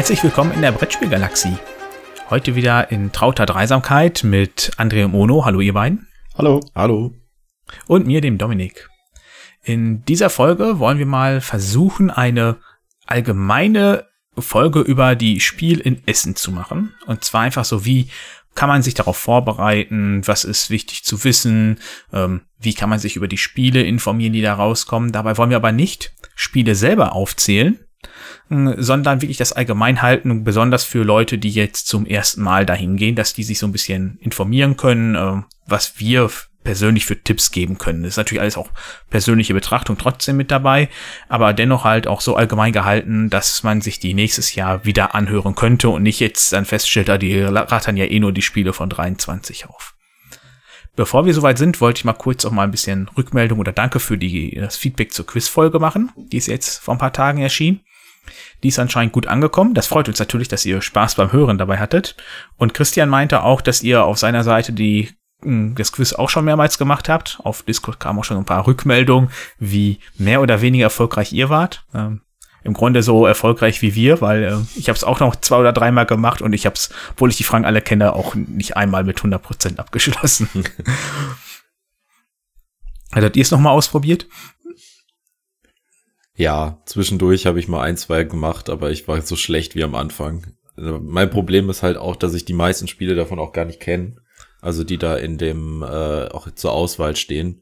Herzlich willkommen in der Brettspielgalaxie. Heute wieder in trauter Dreisamkeit mit André und Mono. Hallo, ihr beiden. Hallo. Hallo. Und mir, dem Dominik. In dieser Folge wollen wir mal versuchen, eine allgemeine Folge über die Spiel in Essen zu machen. Und zwar einfach so, wie kann man sich darauf vorbereiten, was ist wichtig zu wissen, ähm, wie kann man sich über die Spiele informieren, die da rauskommen. Dabei wollen wir aber nicht Spiele selber aufzählen, äh, sondern wirklich das Allgemeinhalten, besonders für Leute, die jetzt zum ersten Mal dahin gehen, dass die sich so ein bisschen informieren können, äh, was wir persönlich für Tipps geben können. Das ist natürlich alles auch persönliche Betrachtung trotzdem mit dabei, aber dennoch halt auch so allgemein gehalten, dass man sich die nächstes Jahr wieder anhören könnte und nicht jetzt dann feststellt, da die rattern ja eh nur die Spiele von 23 auf. Bevor wir soweit sind, wollte ich mal kurz auch mal ein bisschen Rückmeldung oder Danke für die, das Feedback zur Quizfolge machen. Die ist jetzt vor ein paar Tagen erschienen. Die ist anscheinend gut angekommen. Das freut uns natürlich, dass ihr Spaß beim Hören dabei hattet. Und Christian meinte auch, dass ihr auf seiner Seite die hm, das Quiz auch schon mehrmals gemacht habt. Auf Discord kamen auch schon ein paar Rückmeldungen, wie mehr oder weniger erfolgreich ihr wart. Ähm, Im Grunde so erfolgreich wie wir, weil äh, ich habe es auch noch zwei oder dreimal gemacht und ich habe es, obwohl ich die Fragen alle kenne, auch nicht einmal mit 100% abgeschlossen. Hattet ihr es nochmal ausprobiert? Ja, zwischendurch habe ich mal ein, zwei gemacht, aber ich war so schlecht wie am Anfang. Also mein Problem ist halt auch, dass ich die meisten Spiele davon auch gar nicht kenne. Also die da in dem äh, auch zur Auswahl stehen.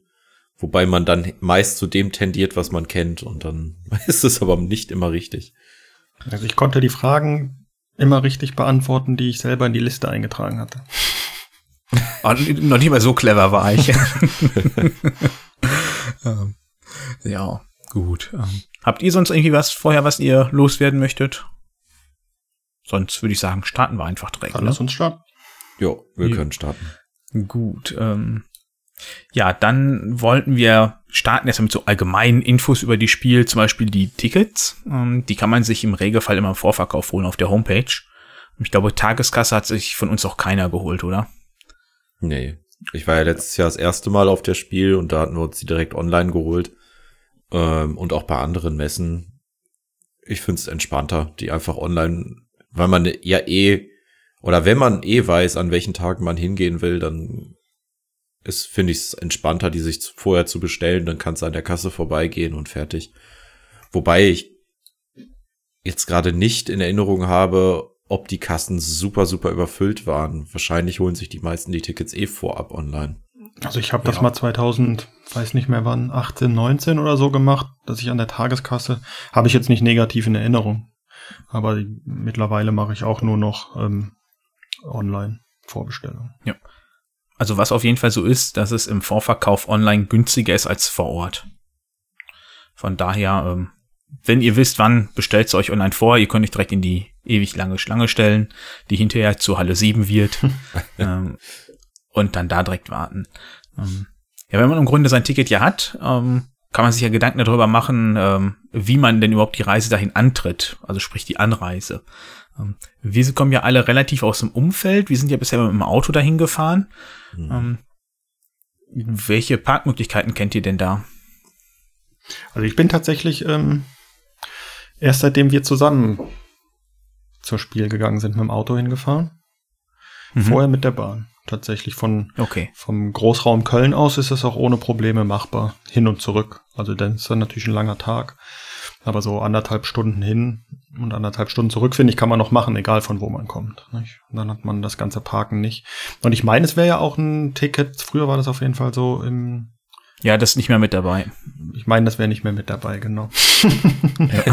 Wobei man dann meist zu dem tendiert, was man kennt und dann ist es aber nicht immer richtig. Also ich konnte die Fragen immer richtig beantworten, die ich selber in die Liste eingetragen hatte. Oh, noch nicht mal so clever war ich. ja, gut. Ähm, habt ihr sonst irgendwie was vorher, was ihr loswerden möchtet? Sonst würde ich sagen, starten wir einfach direkt. Kann ne? Lass uns starten. Jo, wir ja. können starten. Gut. Ähm, ja, dann wollten wir starten erstmal mit so allgemeinen Infos über die Spiel, zum Beispiel die Tickets. Ähm, die kann man sich im Regelfall immer im Vorverkauf holen auf der Homepage. Ich glaube, Tageskasse hat sich von uns auch keiner geholt, oder? Nee. Ich war ja letztes Jahr das erste Mal auf der Spiel und da hatten wir uns die direkt online geholt. Ähm, und auch bei anderen Messen. Ich finde es entspannter, die einfach online, weil man ja eh, oder wenn man eh weiß, an welchen Tagen man hingehen will, dann ist, finde ich es entspannter, die sich vorher zu bestellen, dann kannst du an der Kasse vorbeigehen und fertig. Wobei ich jetzt gerade nicht in Erinnerung habe, ob die Kassen super, super überfüllt waren. Wahrscheinlich holen sich die meisten die Tickets eh vorab online. Also ich habe das ja. mal 2000, weiß nicht mehr wann, 18, 19 oder so gemacht, dass ich an der Tageskasse, habe ich jetzt nicht negativ in Erinnerung. Aber mittlerweile mache ich auch nur noch ähm, online Vorbestellung. Ja. Also was auf jeden Fall so ist, dass es im Vorverkauf online günstiger ist als vor Ort. Von daher, ähm, wenn ihr wisst, wann, bestellt es euch online vor. Ihr könnt euch direkt in die ewig lange Schlange stellen, die hinterher zur Halle 7 wird. ähm, und dann da direkt warten. Ähm, ja, wenn man im Grunde sein Ticket ja hat, ähm, kann man sich ja Gedanken darüber machen, ähm, wie man denn überhaupt die Reise dahin antritt. Also sprich die Anreise. Ähm, wir kommen ja alle relativ aus dem Umfeld. Wir sind ja bisher mit dem Auto dahin gefahren. Mhm. Ähm, welche Parkmöglichkeiten kennt ihr denn da? Also ich bin tatsächlich ähm, erst seitdem wir zusammen zur Spiel gegangen sind, mit dem Auto hingefahren. Mhm. Vorher mit der Bahn. Tatsächlich von okay. vom Großraum Köln aus ist es auch ohne Probleme machbar. Hin und zurück. Also dann ist dann natürlich ein langer Tag. Aber so anderthalb Stunden hin und anderthalb Stunden zurück, finde ich, kann man noch machen, egal von wo man kommt. Nicht? Und dann hat man das ganze Parken nicht. Und ich meine, es wäre ja auch ein Ticket, früher war das auf jeden Fall so im ja, das ist nicht mehr mit dabei. Ich meine, das wäre nicht mehr mit dabei, genau. ja.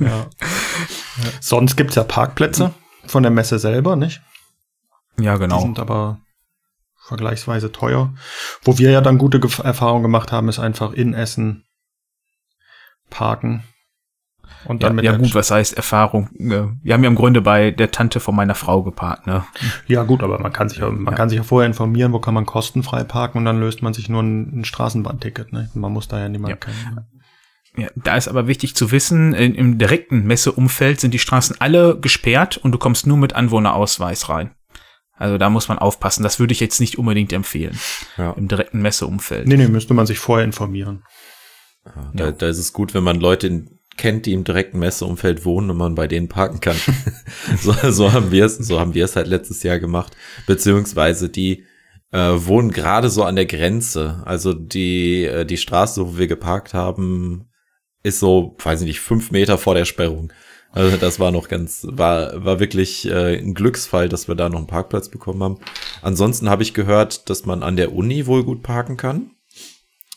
ja. Sonst gibt's ja Parkplätze von der Messe selber, nicht? Ja, genau. Die sind aber vergleichsweise teuer. Wo wir ja dann gute Erfahrungen gemacht haben, ist einfach in Essen parken und dann ja, mit ja gut, was heißt Erfahrung? Wir haben ja im Grunde bei der Tante von meiner Frau geparkt, ne? Ja gut, aber man kann sich ja, man ja. kann sich ja vorher informieren, wo kann man kostenfrei parken und dann löst man sich nur ein, ein Straßenbahnticket, ne? Man muss da ja niemand ja. kennen. Ja, da ist aber wichtig zu wissen, im direkten Messeumfeld sind die Straßen alle gesperrt und du kommst nur mit Anwohnerausweis rein. Also da muss man aufpassen. Das würde ich jetzt nicht unbedingt empfehlen. Ja. Im direkten Messeumfeld. Nee, nee, müsste man sich vorher informieren. Ja, da, da ist es gut, wenn man Leute in kennt, die im direkten Messeumfeld wohnen und man bei denen parken kann. so, so haben wir es, so haben wir es halt letztes Jahr gemacht. Beziehungsweise die äh, wohnen gerade so an der Grenze. Also die, äh, die Straße, wo wir geparkt haben, ist so, weiß ich nicht, fünf Meter vor der Sperrung. Also das war noch ganz, war, war wirklich äh, ein Glücksfall, dass wir da noch einen Parkplatz bekommen haben. Ansonsten habe ich gehört, dass man an der Uni wohl gut parken kann.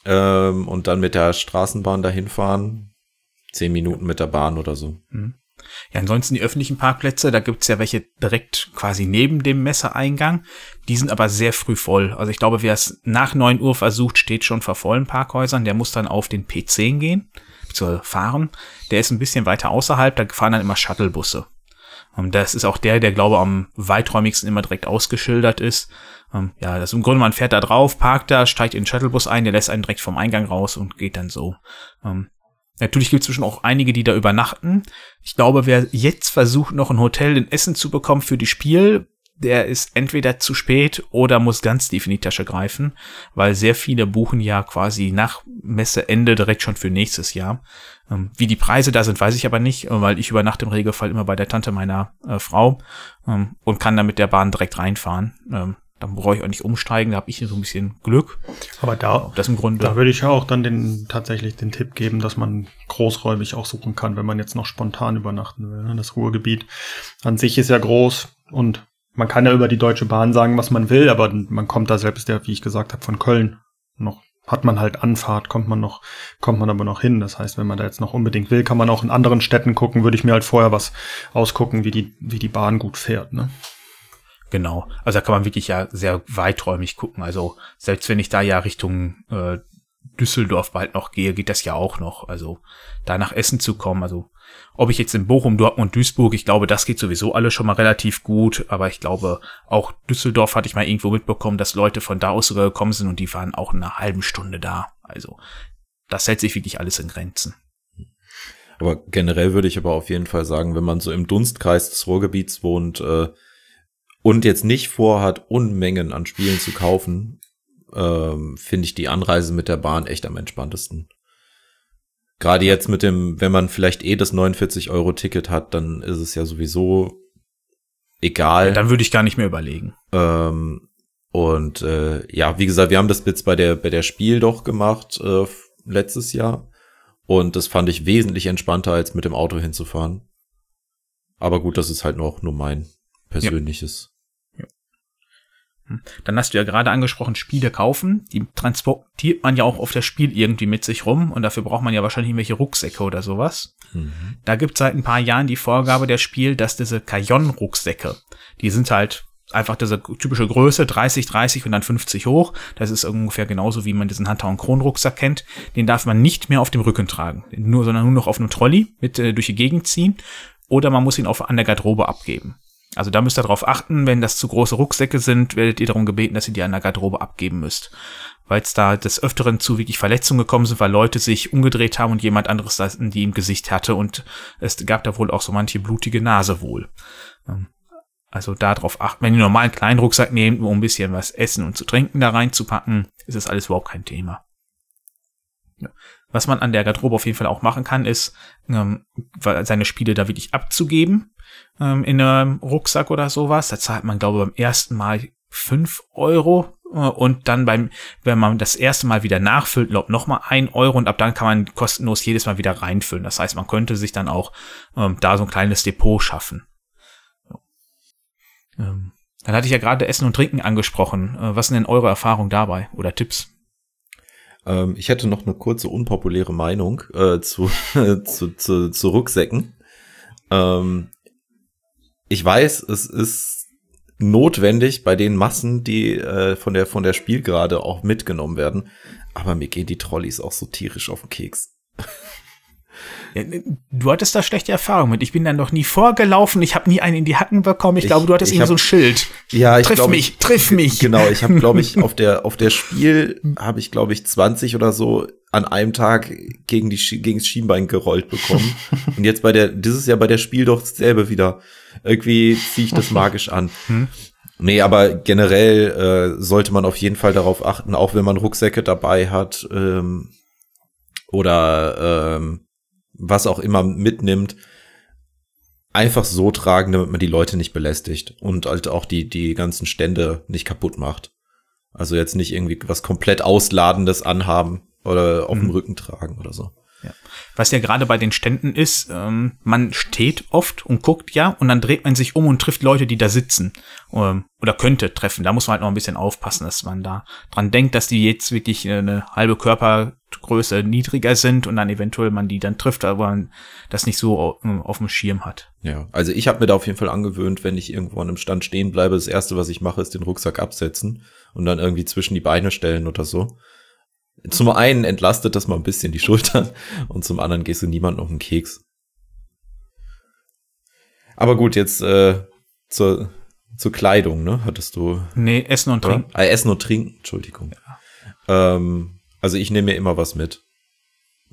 Ähm, und dann mit der Straßenbahn dahin fahren. Zehn Minuten mit der Bahn oder so. Mhm. Ja, ansonsten die öffentlichen Parkplätze, da gibt's ja welche direkt quasi neben dem Messeeingang. Die sind aber sehr früh voll. Also ich glaube, wer es nach neun Uhr versucht, steht schon vor vollen Parkhäusern. Der muss dann auf den P10 gehen zu fahren. Der ist ein bisschen weiter außerhalb, da fahren dann immer Shuttlebusse. Und das ist auch der, der glaube am weiträumigsten immer direkt ausgeschildert ist. Ähm, ja, das ist im Grunde, man fährt da drauf, parkt da, steigt in den Shuttlebus ein, der lässt einen direkt vom Eingang raus und geht dann so. Ähm, natürlich gibt es zwischen auch einige, die da übernachten. Ich glaube, wer jetzt versucht, noch ein Hotel in Essen zu bekommen für die Spiel, der ist entweder zu spät oder muss ganz tief in die Tasche greifen, weil sehr viele buchen ja quasi nach Messeende direkt schon für nächstes Jahr. Ähm, wie die Preise da sind, weiß ich aber nicht, weil ich übernachte im Regelfall immer bei der Tante meiner äh, Frau ähm, und kann dann mit der Bahn direkt reinfahren. Ähm, dann brauche ich auch nicht umsteigen, da habe ich so ein bisschen Glück. Aber da, das im Grunde. da würde ich auch dann den, tatsächlich den Tipp geben, dass man großräumig auch suchen kann, wenn man jetzt noch spontan übernachten will. Ne? Das Ruhrgebiet an sich ist ja groß und man kann ja über die Deutsche Bahn sagen, was man will, aber man kommt da selbst ja, wie ich gesagt habe, von Köln noch hat man halt Anfahrt, kommt man noch, kommt man aber noch hin. Das heißt, wenn man da jetzt noch unbedingt will, kann man auch in anderen Städten gucken, würde ich mir halt vorher was ausgucken, wie die, wie die Bahn gut fährt, ne? Genau. Also da kann man wirklich ja sehr weiträumig gucken. Also selbst wenn ich da ja Richtung äh, Düsseldorf bald noch gehe, geht das ja auch noch. Also da nach Essen zu kommen, also ob ich jetzt in Bochum, Dortmund, Duisburg, ich glaube, das geht sowieso alles schon mal relativ gut, aber ich glaube, auch Düsseldorf hatte ich mal irgendwo mitbekommen, dass Leute von da aus sogar gekommen sind und die waren auch in einer halben Stunde da. Also das hält sich wirklich alles in Grenzen. Aber generell würde ich aber auf jeden Fall sagen, wenn man so im Dunstkreis des Ruhrgebiets wohnt äh, und jetzt nicht vorhat, Unmengen an Spielen zu kaufen, ähm, finde ich die Anreise mit der Bahn echt am entspanntesten. Gerade jetzt mit dem, wenn man vielleicht eh das 49-Euro-Ticket hat, dann ist es ja sowieso egal. Ja, dann würde ich gar nicht mehr überlegen. Ähm, und äh, ja, wie gesagt, wir haben das jetzt bei der bei der Spiel doch gemacht äh, letztes Jahr und das fand ich wesentlich entspannter als mit dem Auto hinzufahren. Aber gut, das ist halt noch nur mein persönliches. Hm. Dann hast du ja gerade angesprochen, Spiele kaufen. Die transportiert man ja auch auf das Spiel irgendwie mit sich rum und dafür braucht man ja wahrscheinlich irgendwelche Rucksäcke oder sowas. Mhm. Da gibt es seit ein paar Jahren die Vorgabe der Spiel, dass diese Kajon-Rucksäcke, die sind halt einfach diese typische Größe, 30, 30 und dann 50 hoch. Das ist ungefähr genauso, wie man diesen Hunter- und Kronrucksack kennt. Den darf man nicht mehr auf dem Rücken tragen, nur, sondern nur noch auf einem Trolley mit äh, durch die Gegend ziehen. Oder man muss ihn auf, an der Garderobe abgeben. Also da müsst ihr darauf achten, wenn das zu große Rucksäcke sind, werdet ihr darum gebeten, dass ihr die an der Garderobe abgeben müsst. Weil es da des Öfteren zu wirklich Verletzungen gekommen sind, weil Leute sich umgedreht haben und jemand anderes das in die im Gesicht hatte und es gab da wohl auch so manche blutige Nase wohl. Ähm, also darauf achten, wenn ihr normalen kleinen Rucksack nehmt, um ein bisschen was essen und zu trinken da reinzupacken, ist das alles überhaupt kein Thema. Was man an der Garderobe auf jeden Fall auch machen kann, ist, ähm, seine Spiele da wirklich abzugeben ähm, in einem Rucksack oder sowas. Da zahlt man, glaube ich, beim ersten Mal fünf Euro äh, und dann beim, wenn man das erste Mal wieder nachfüllt, glaubt noch mal ein Euro und ab dann kann man kostenlos jedes Mal wieder reinfüllen. Das heißt, man könnte sich dann auch ähm, da so ein kleines Depot schaffen. Ähm, dann hatte ich ja gerade Essen und Trinken angesprochen. Äh, was sind denn eure Erfahrungen dabei oder Tipps? Ähm, ich hätte noch eine kurze unpopuläre Meinung äh, zu, zu, zu, zu Rucksäcken. Ähm, ich weiß, es ist notwendig bei den Massen, die äh, von der von der Spielgerade auch mitgenommen werden. Aber mir gehen die Trolleys auch so tierisch auf den Keks. Du hattest da schlechte Erfahrungen mit. Ich bin dann noch nie vorgelaufen. Ich habe nie einen in die Hacken bekommen. Ich, ich glaube, du hattest irgendwie so ein Schild. Ja, ich triff glaub, mich, triff mich. Genau, ich habe, glaube ich, auf der auf der Spiel habe ich, glaube ich, 20 oder so an einem Tag gegen die gegen das Schienbein gerollt bekommen. Und jetzt bei der dieses Jahr bei der Spiel doch dasselbe wieder. Irgendwie ziehe ich das magisch an. Hm? Nee, aber generell äh, sollte man auf jeden Fall darauf achten, auch wenn man Rucksäcke dabei hat ähm, oder ähm, was auch immer mitnimmt, einfach so tragen, damit man die Leute nicht belästigt und halt auch die, die ganzen Stände nicht kaputt macht. Also jetzt nicht irgendwie was komplett Ausladendes anhaben oder auf mhm. dem Rücken tragen oder so. Ja. Was ja gerade bei den Ständen ist, ähm, man steht oft und guckt ja und dann dreht man sich um und trifft Leute, die da sitzen ähm, oder könnte treffen. Da muss man halt noch ein bisschen aufpassen, dass man da dran denkt, dass die jetzt wirklich eine halbe Körpergröße niedriger sind und dann eventuell man die dann trifft, aber man das nicht so auf dem Schirm hat. Ja, also ich habe mir da auf jeden Fall angewöhnt, wenn ich irgendwo an einem Stand stehen bleibe, das erste, was ich mache, ist den Rucksack absetzen und dann irgendwie zwischen die Beine stellen oder so. Zum einen entlastet das mal ein bisschen die Schultern und zum anderen gehst du niemanden auf den Keks. Aber gut, jetzt äh, zur, zur Kleidung, ne? Hattest du. Nee, Essen und Trinken. Ah, Essen und Trinken, Entschuldigung. Ja. Ähm, also ich nehme mir immer was mit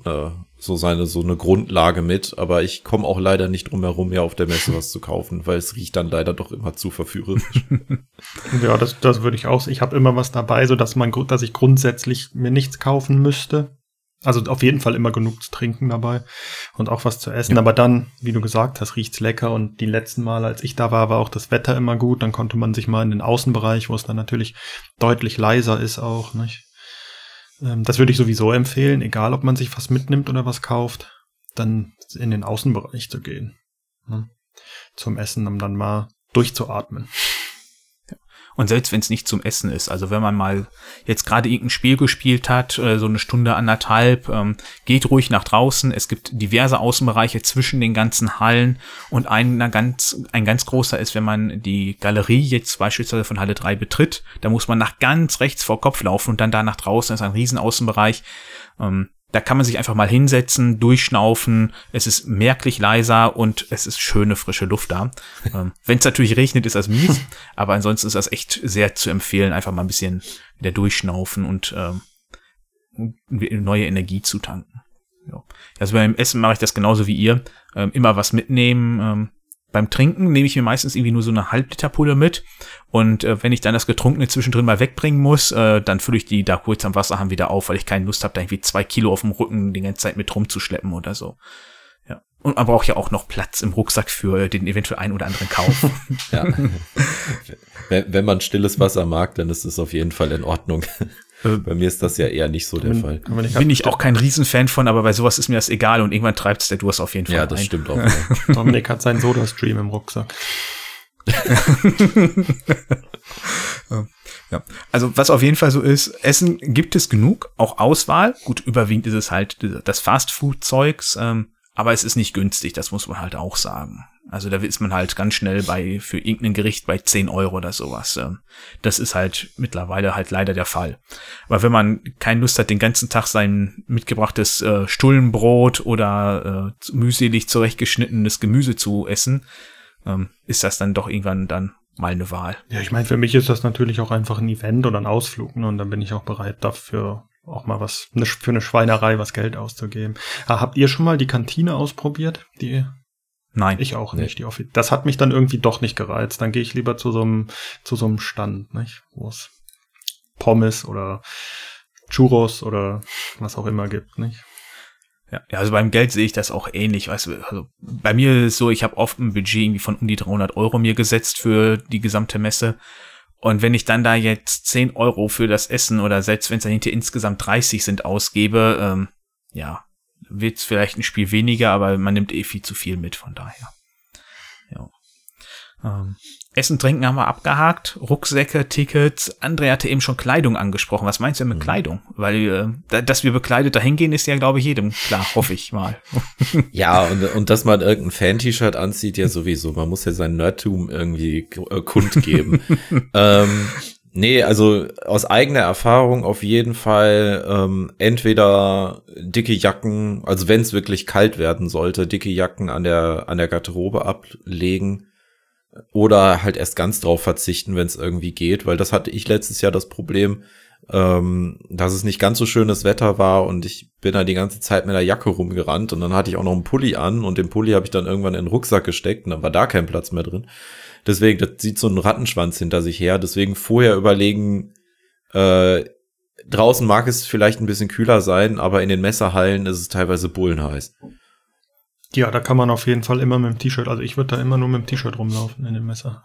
äh, so seine so eine Grundlage mit, aber ich komme auch leider nicht drum herum, mir auf der Messe was zu kaufen, weil es riecht dann leider doch immer zu verführerisch. ja, das, das würde ich auch. Ich habe immer was dabei, so dass man, dass ich grundsätzlich mir nichts kaufen müsste. Also auf jeden Fall immer genug zu trinken dabei und auch was zu essen. Ja. Aber dann, wie du gesagt hast, riecht's lecker. Und die letzten Mal, als ich da war, war auch das Wetter immer gut. Dann konnte man sich mal in den Außenbereich, wo es dann natürlich deutlich leiser ist, auch nicht das würde ich sowieso empfehlen, egal ob man sich was mitnimmt oder was kauft, dann in den Außenbereich zu gehen. Ne? Zum Essen, um dann mal durchzuatmen. Und selbst wenn es nicht zum Essen ist, also wenn man mal jetzt gerade irgendein Spiel gespielt hat, äh, so eine Stunde, anderthalb, ähm, geht ruhig nach draußen. Es gibt diverse Außenbereiche zwischen den ganzen Hallen und einer ganz, ein ganz großer ist, wenn man die Galerie jetzt beispielsweise von Halle 3 betritt, da muss man nach ganz rechts vor Kopf laufen und dann da nach draußen ist ein riesen Außenbereich. Ähm, da kann man sich einfach mal hinsetzen, durchschnaufen. Es ist merklich leiser und es ist schöne frische Luft da. ähm, Wenn es natürlich regnet, ist das mies. aber ansonsten ist das echt sehr zu empfehlen, einfach mal ein bisschen wieder durchschnaufen und ähm, neue Energie zu tanken. Ja. Also beim Essen mache ich das genauso wie ihr. Ähm, immer was mitnehmen. Ähm, beim Trinken nehme ich mir meistens irgendwie nur so eine Halbliterpulle mit. Und äh, wenn ich dann das Getrunkene zwischendrin mal wegbringen muss, äh, dann fülle ich die da kurz am Wasserhahn wieder auf, weil ich keine Lust habe, da irgendwie zwei Kilo auf dem Rücken die ganze Zeit mit rumzuschleppen oder so. Ja. Und man braucht ja auch noch Platz im Rucksack für den eventuell ein oder anderen Kauf. ja. wenn, wenn man stilles Wasser mag, dann ist es auf jeden Fall in Ordnung. Äh, bei mir ist das ja eher nicht so der bin, Fall. Ich Bin ich auch kein Riesenfan von, aber bei sowas ist mir das egal und irgendwann treibt es der Durst auf jeden Fall. Ja, das ein. stimmt auch. Dominik hat seinen Soda-Stream im Rucksack. ja. Also was auf jeden Fall so ist, Essen gibt es genug, auch Auswahl. Gut, überwiegend ist es halt das Fastfood-Zeugs, ähm, aber es ist nicht günstig, das muss man halt auch sagen. Also da ist man halt ganz schnell bei, für irgendein Gericht bei 10 Euro oder sowas. Ähm, das ist halt mittlerweile halt leider der Fall. Aber wenn man keine Lust hat, den ganzen Tag sein mitgebrachtes äh, Stullenbrot oder äh, mühselig zurechtgeschnittenes Gemüse zu essen, ähm, ist das dann doch irgendwann dann mal eine Wahl. Ja, ich meine, für mich ist das natürlich auch einfach ein Event oder ein Ausflug, ne? Und dann bin ich auch bereit dafür auch mal was für eine Schweinerei was Geld auszugeben. Ah, habt ihr schon mal die Kantine ausprobiert? Die Nein. Ich auch nicht. Die das hat mich dann irgendwie doch nicht gereizt. Dann gehe ich lieber zu so einem, zu so einem Stand, nicht? Wo es Pommes oder Churros oder was auch immer gibt, nicht? Ja, also beim Geld sehe ich das auch ähnlich. Weißt du, also bei mir ist es so, ich habe oft ein Budget irgendwie von um die 300 Euro mir gesetzt für die gesamte Messe. Und wenn ich dann da jetzt 10 Euro für das Essen oder selbst wenn es dann hinter insgesamt 30 sind ausgebe, ähm, ja, wird es vielleicht ein Spiel weniger, aber man nimmt eh viel zu viel mit, von daher. Ja. Ähm, Essen, Trinken haben wir abgehakt, Rucksäcke, Tickets. André hatte eben schon Kleidung angesprochen. Was meinst du denn mit mhm. Kleidung? Weil, äh, dass wir bekleidet dahin gehen, ist ja, glaube ich, jedem klar, hoffe ich mal. ja, und, und dass man irgendein Fan-T-Shirt anzieht, ja sowieso. Man muss ja sein Nerdtum irgendwie äh, kundgeben. ähm, Nee, also aus eigener Erfahrung auf jeden Fall ähm, entweder dicke Jacken, also wenn es wirklich kalt werden sollte, dicke Jacken an der an der Garderobe ablegen oder halt erst ganz drauf verzichten, wenn es irgendwie geht, weil das hatte ich letztes Jahr das Problem, ähm, dass es nicht ganz so schönes Wetter war und ich bin da die ganze Zeit mit der Jacke rumgerannt und dann hatte ich auch noch einen Pulli an und den Pulli habe ich dann irgendwann in den Rucksack gesteckt und dann war da kein Platz mehr drin. Deswegen, das sieht so ein Rattenschwanz hinter sich her. Deswegen vorher überlegen, äh, draußen mag es vielleicht ein bisschen kühler sein, aber in den Messerhallen ist es teilweise bullenheiß. Ja, da kann man auf jeden Fall immer mit dem T-Shirt, also ich würde da immer nur mit dem T-Shirt rumlaufen in dem Messer.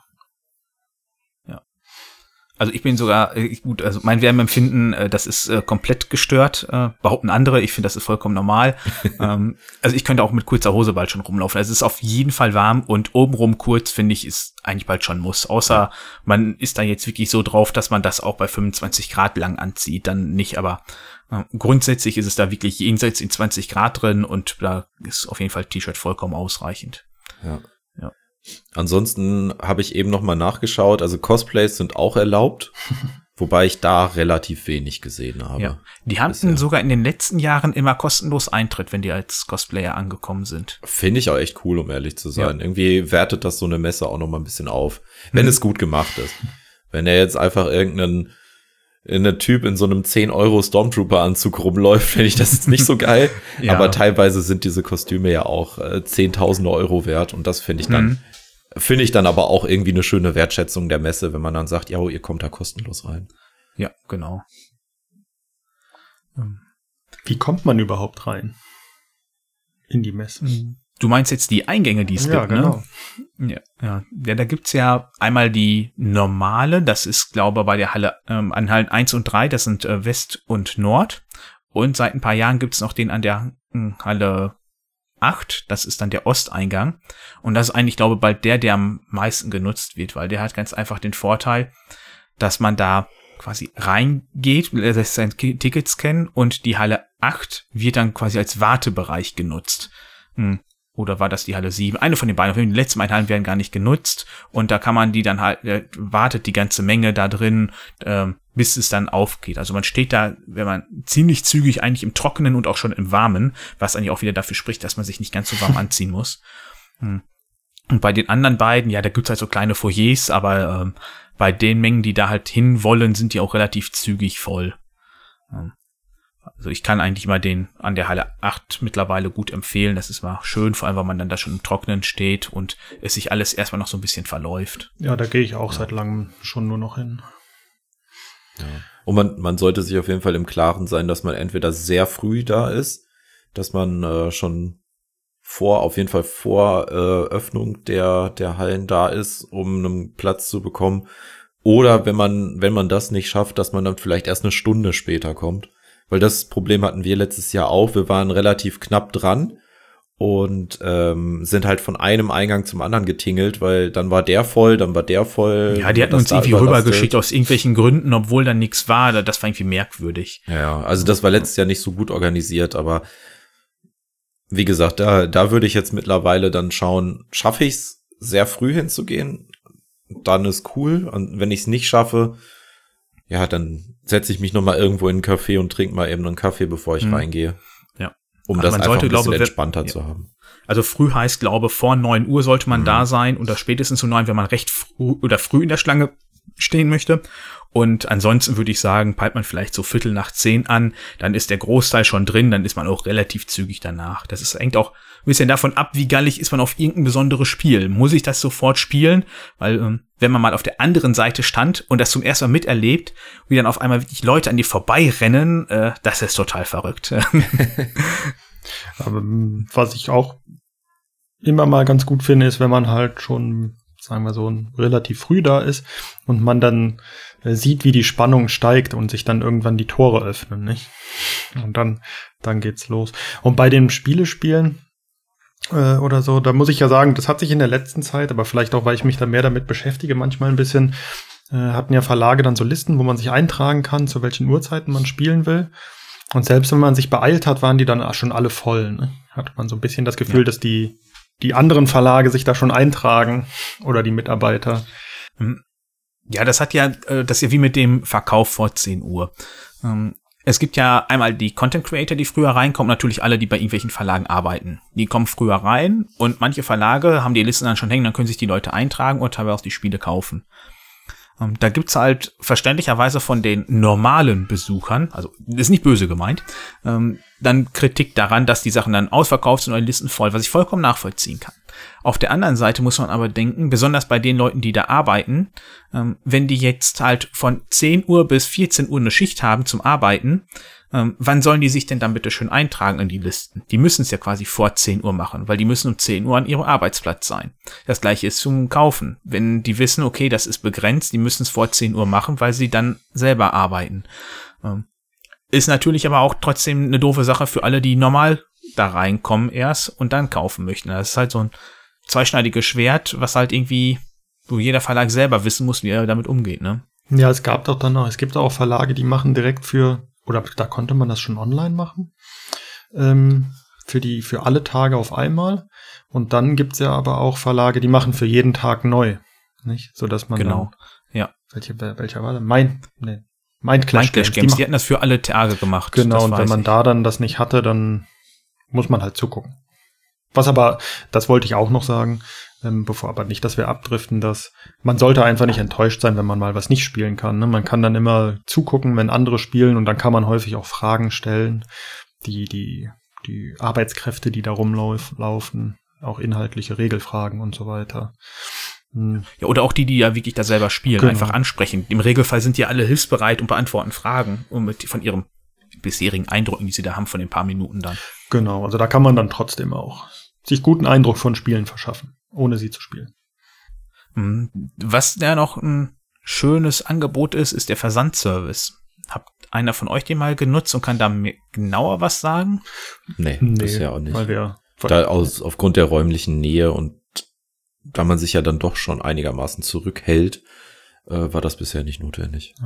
Also ich bin sogar, äh, gut, also mein Wärmeempfinden, äh, das ist äh, komplett gestört, behaupten andere. Ich finde, das ist vollkommen normal. ähm, also ich könnte auch mit kurzer Hose bald schon rumlaufen. Also es ist auf jeden Fall warm und obenrum kurz, finde ich, ist eigentlich bald schon muss. Außer man ist da jetzt wirklich so drauf, dass man das auch bei 25 Grad lang anzieht, dann nicht. Aber grundsätzlich ist es da wirklich jenseits in 20 Grad drin und da ist auf jeden Fall T-Shirt vollkommen ausreichend. Ja. Ansonsten habe ich eben noch mal nachgeschaut. Also Cosplays sind auch erlaubt, wobei ich da relativ wenig gesehen habe. Ja. Die hatten Bisher. sogar in den letzten Jahren immer kostenlos Eintritt, wenn die als Cosplayer angekommen sind. Finde ich auch echt cool, um ehrlich zu sein. Irgendwie wertet das so eine Messe auch noch mal ein bisschen auf, wenn Mhm. es gut gemacht ist. Wenn er jetzt einfach irgendeinen in der Typ in so einem 10 Euro Stormtrooper-Anzug rumläuft, finde ich das jetzt nicht so geil. Ja. Aber teilweise sind diese Kostüme ja auch äh, Zehntausende Euro wert und das finde ich dann, Mhm. finde ich dann aber auch irgendwie eine schöne Wertschätzung der Messe, wenn man dann sagt, ja, ihr kommt da kostenlos rein. Ja, genau. Wie kommt man überhaupt rein? In die Messe. Du meinst jetzt die Eingänge, die es Ja, gibt, genau. ne? Ja, ja. ja, da gibt's ja einmal die normale, das ist, glaube ich, bei der Halle, ähm, an Hallen 1 und 3, das sind äh, West und Nord. Und seit ein paar Jahren gibt's noch den an der hm, Halle 8, das ist dann der Osteingang. Und das ist eigentlich, glaube ich, bald der, der am meisten genutzt wird, weil der hat ganz einfach den Vorteil, dass man da quasi reingeht, lässt sein Ticket scannen und die Halle 8 wird dann quasi als Wartebereich genutzt. Hm. Oder war das die Halle 7? Eine von den beiden. Auf jeden Fall, Die letzten beiden Hallen werden gar nicht genutzt. Und da kann man die dann halt, äh, wartet die ganze Menge da drin, ähm, bis es dann aufgeht. Also man steht da, wenn man ziemlich zügig eigentlich im Trockenen und auch schon im Warmen, was eigentlich auch wieder dafür spricht, dass man sich nicht ganz so warm anziehen muss. Hm. Und bei den anderen beiden, ja, da gibt's halt so kleine Foyers, aber ähm, bei den Mengen, die da halt hin wollen, sind die auch relativ zügig voll. Ähm, Also ich kann eigentlich mal den an der Halle 8 mittlerweile gut empfehlen. Das ist mal schön, vor allem, weil man dann da schon im Trocknen steht und es sich alles erstmal noch so ein bisschen verläuft. Ja, da gehe ich auch seit langem schon nur noch hin. Und man, man sollte sich auf jeden Fall im Klaren sein, dass man entweder sehr früh da ist, dass man äh, schon vor, auf jeden Fall vor äh, Öffnung der, der Hallen da ist, um einen Platz zu bekommen. Oder wenn man, wenn man das nicht schafft, dass man dann vielleicht erst eine Stunde später kommt. Weil das Problem hatten wir letztes Jahr auch. Wir waren relativ knapp dran und ähm, sind halt von einem Eingang zum anderen getingelt, weil dann war der voll, dann war der voll. Ja, die hatten uns irgendwie rübergeschickt aus irgendwelchen Gründen, obwohl da nichts war. Das war irgendwie merkwürdig. Ja, Ja, also das war letztes Jahr nicht so gut organisiert, aber wie gesagt, da, da würde ich jetzt mittlerweile dann schauen, schaffe ich es, sehr früh hinzugehen, dann ist cool. Und wenn ich es nicht schaffe, ja, dann setze ich mich noch mal irgendwo in einen Café und trinke mal eben einen Kaffee, bevor ich Mhm. reingehe. Ja. Um Also das man einfach sollte, ein bisschen glaube, entspannter ja. zu haben. Also früh heißt, glaube vor 9 Uhr sollte man Mhm. da sein oder spätestens um 9, wenn man recht früh oder früh in der Schlange stehen möchte. Und ansonsten würde ich sagen, peilt man vielleicht so Viertel nach zehn an, dann ist der Großteil schon drin, dann ist man auch relativ zügig danach. Das ist, hängt auch ein bisschen davon ab, wie gallig ist man auf irgendein besonderes Spiel. Muss ich das sofort spielen? Weil, ähm, wenn man mal auf der anderen Seite stand und das zum ersten Mal miterlebt, wie dann auf einmal wirklich Leute an dir vorbeirennen, äh, das ist total verrückt. Aber mm, was ich auch immer mal ganz gut finde, ist, wenn man halt schon, sagen wir so, relativ früh da ist und man dann äh, sieht, wie die Spannung steigt und sich dann irgendwann die Tore öffnen, nicht? Und dann, dann geht's los. Und bei den Spielespielen äh, oder so, da muss ich ja sagen, das hat sich in der letzten Zeit, aber vielleicht auch, weil ich mich da mehr damit beschäftige, manchmal ein bisschen, äh, hatten ja Verlage dann so Listen, wo man sich eintragen kann, zu welchen Uhrzeiten man spielen will. Und selbst wenn man sich beeilt hat, waren die dann schon alle voll. Ne? Hat man so ein bisschen das Gefühl, Ja. dass die, die anderen Verlage sich da schon eintragen oder die Mitarbeiter. Ja, das hat ja, äh, das ist ja wie mit dem Verkauf vor 10 Uhr. Es gibt ja einmal die Content Creator, die früher reinkommen, natürlich alle, die bei irgendwelchen Verlagen arbeiten. Die kommen früher rein und manche Verlage haben die Listen dann schon hängen, dann können sich die Leute eintragen und teilweise auch die Spiele kaufen. Ähm, Da gibt's halt verständlicherweise von den normalen Besuchern, also ist nicht böse gemeint, ähm, dann Kritik daran, dass die Sachen dann ausverkauft sind oder die Listen voll, was ich vollkommen nachvollziehen kann. Auf der anderen Seite muss man aber denken, besonders bei den Leuten, die da arbeiten, ähm, wenn die jetzt halt von 10 Uhr bis 14 Uhr eine Schicht haben zum Arbeiten, ähm, wann sollen die sich denn dann bitte schön eintragen in die Listen? Die müssen es ja quasi vor 10 Uhr machen, weil die müssen um 10 Uhr an ihrem Arbeitsplatz sein. Das gleiche ist zum Kaufen. Wenn die wissen, okay, das ist begrenzt, die müssen es vor 10 Uhr machen, weil sie dann selber arbeiten. Ähm, ist natürlich aber auch trotzdem eine doofe Sache für alle, die normal da reinkommen erst und dann kaufen möchten. Das ist halt so ein zweischneidiges Schwert, was halt irgendwie, wo jeder Verlag selber wissen muss, wie er damit umgeht, ne? Ja, es gab doch dann noch, es gibt auch Verlage, die machen direkt für, oder da konnte man das schon online machen, ähm, für die, für alle Tage auf einmal. Und dann gibt's ja aber auch Verlage, die machen für jeden Tag neu, nicht? So dass man Genau. Dann, Ja. welche, welcher war das? Mein, nee, Mind Clash, Mind Clash Die Games, machen- die hatten das für alle Tage gemacht. Genau, und wenn man ich. da dann das nicht hatte, dann muss man halt zugucken. Was aber, das wollte ich auch noch sagen, ähm, bevor aber nicht, dass wir abdriften, dass man sollte einfach nicht enttäuscht sein, wenn man mal was nicht spielen kann. Ne? Man kann dann immer zugucken, wenn andere spielen und dann kann man häufig auch Fragen stellen, die, die, die Arbeitskräfte, die da rumlaufen, auch inhaltliche Regelfragen und so weiter. Hm, Ja, oder auch die, die ja wirklich da selber spielen, Genau. einfach ansprechen. Im Regelfall sind die alle hilfsbereit und beantworten Fragen und mit, von ihren bisherigen Eindrücken, die sie da haben, von den paar Minuten dann. Genau, also da kann man dann trotzdem auch sich guten Eindruck von Spielen verschaffen, ohne sie zu spielen. Mhm. Was da noch ein schönes Angebot ist, ist der Versandservice. Habt einer von euch den mal genutzt und kann da mehr, genauer was sagen? Nee, bisher auch nicht. Weil wir, Da aus, aufgrund der räumlichen Nähe und da man sich ja dann doch schon einigermaßen zurückhält, äh, war das bisher nicht notwendig.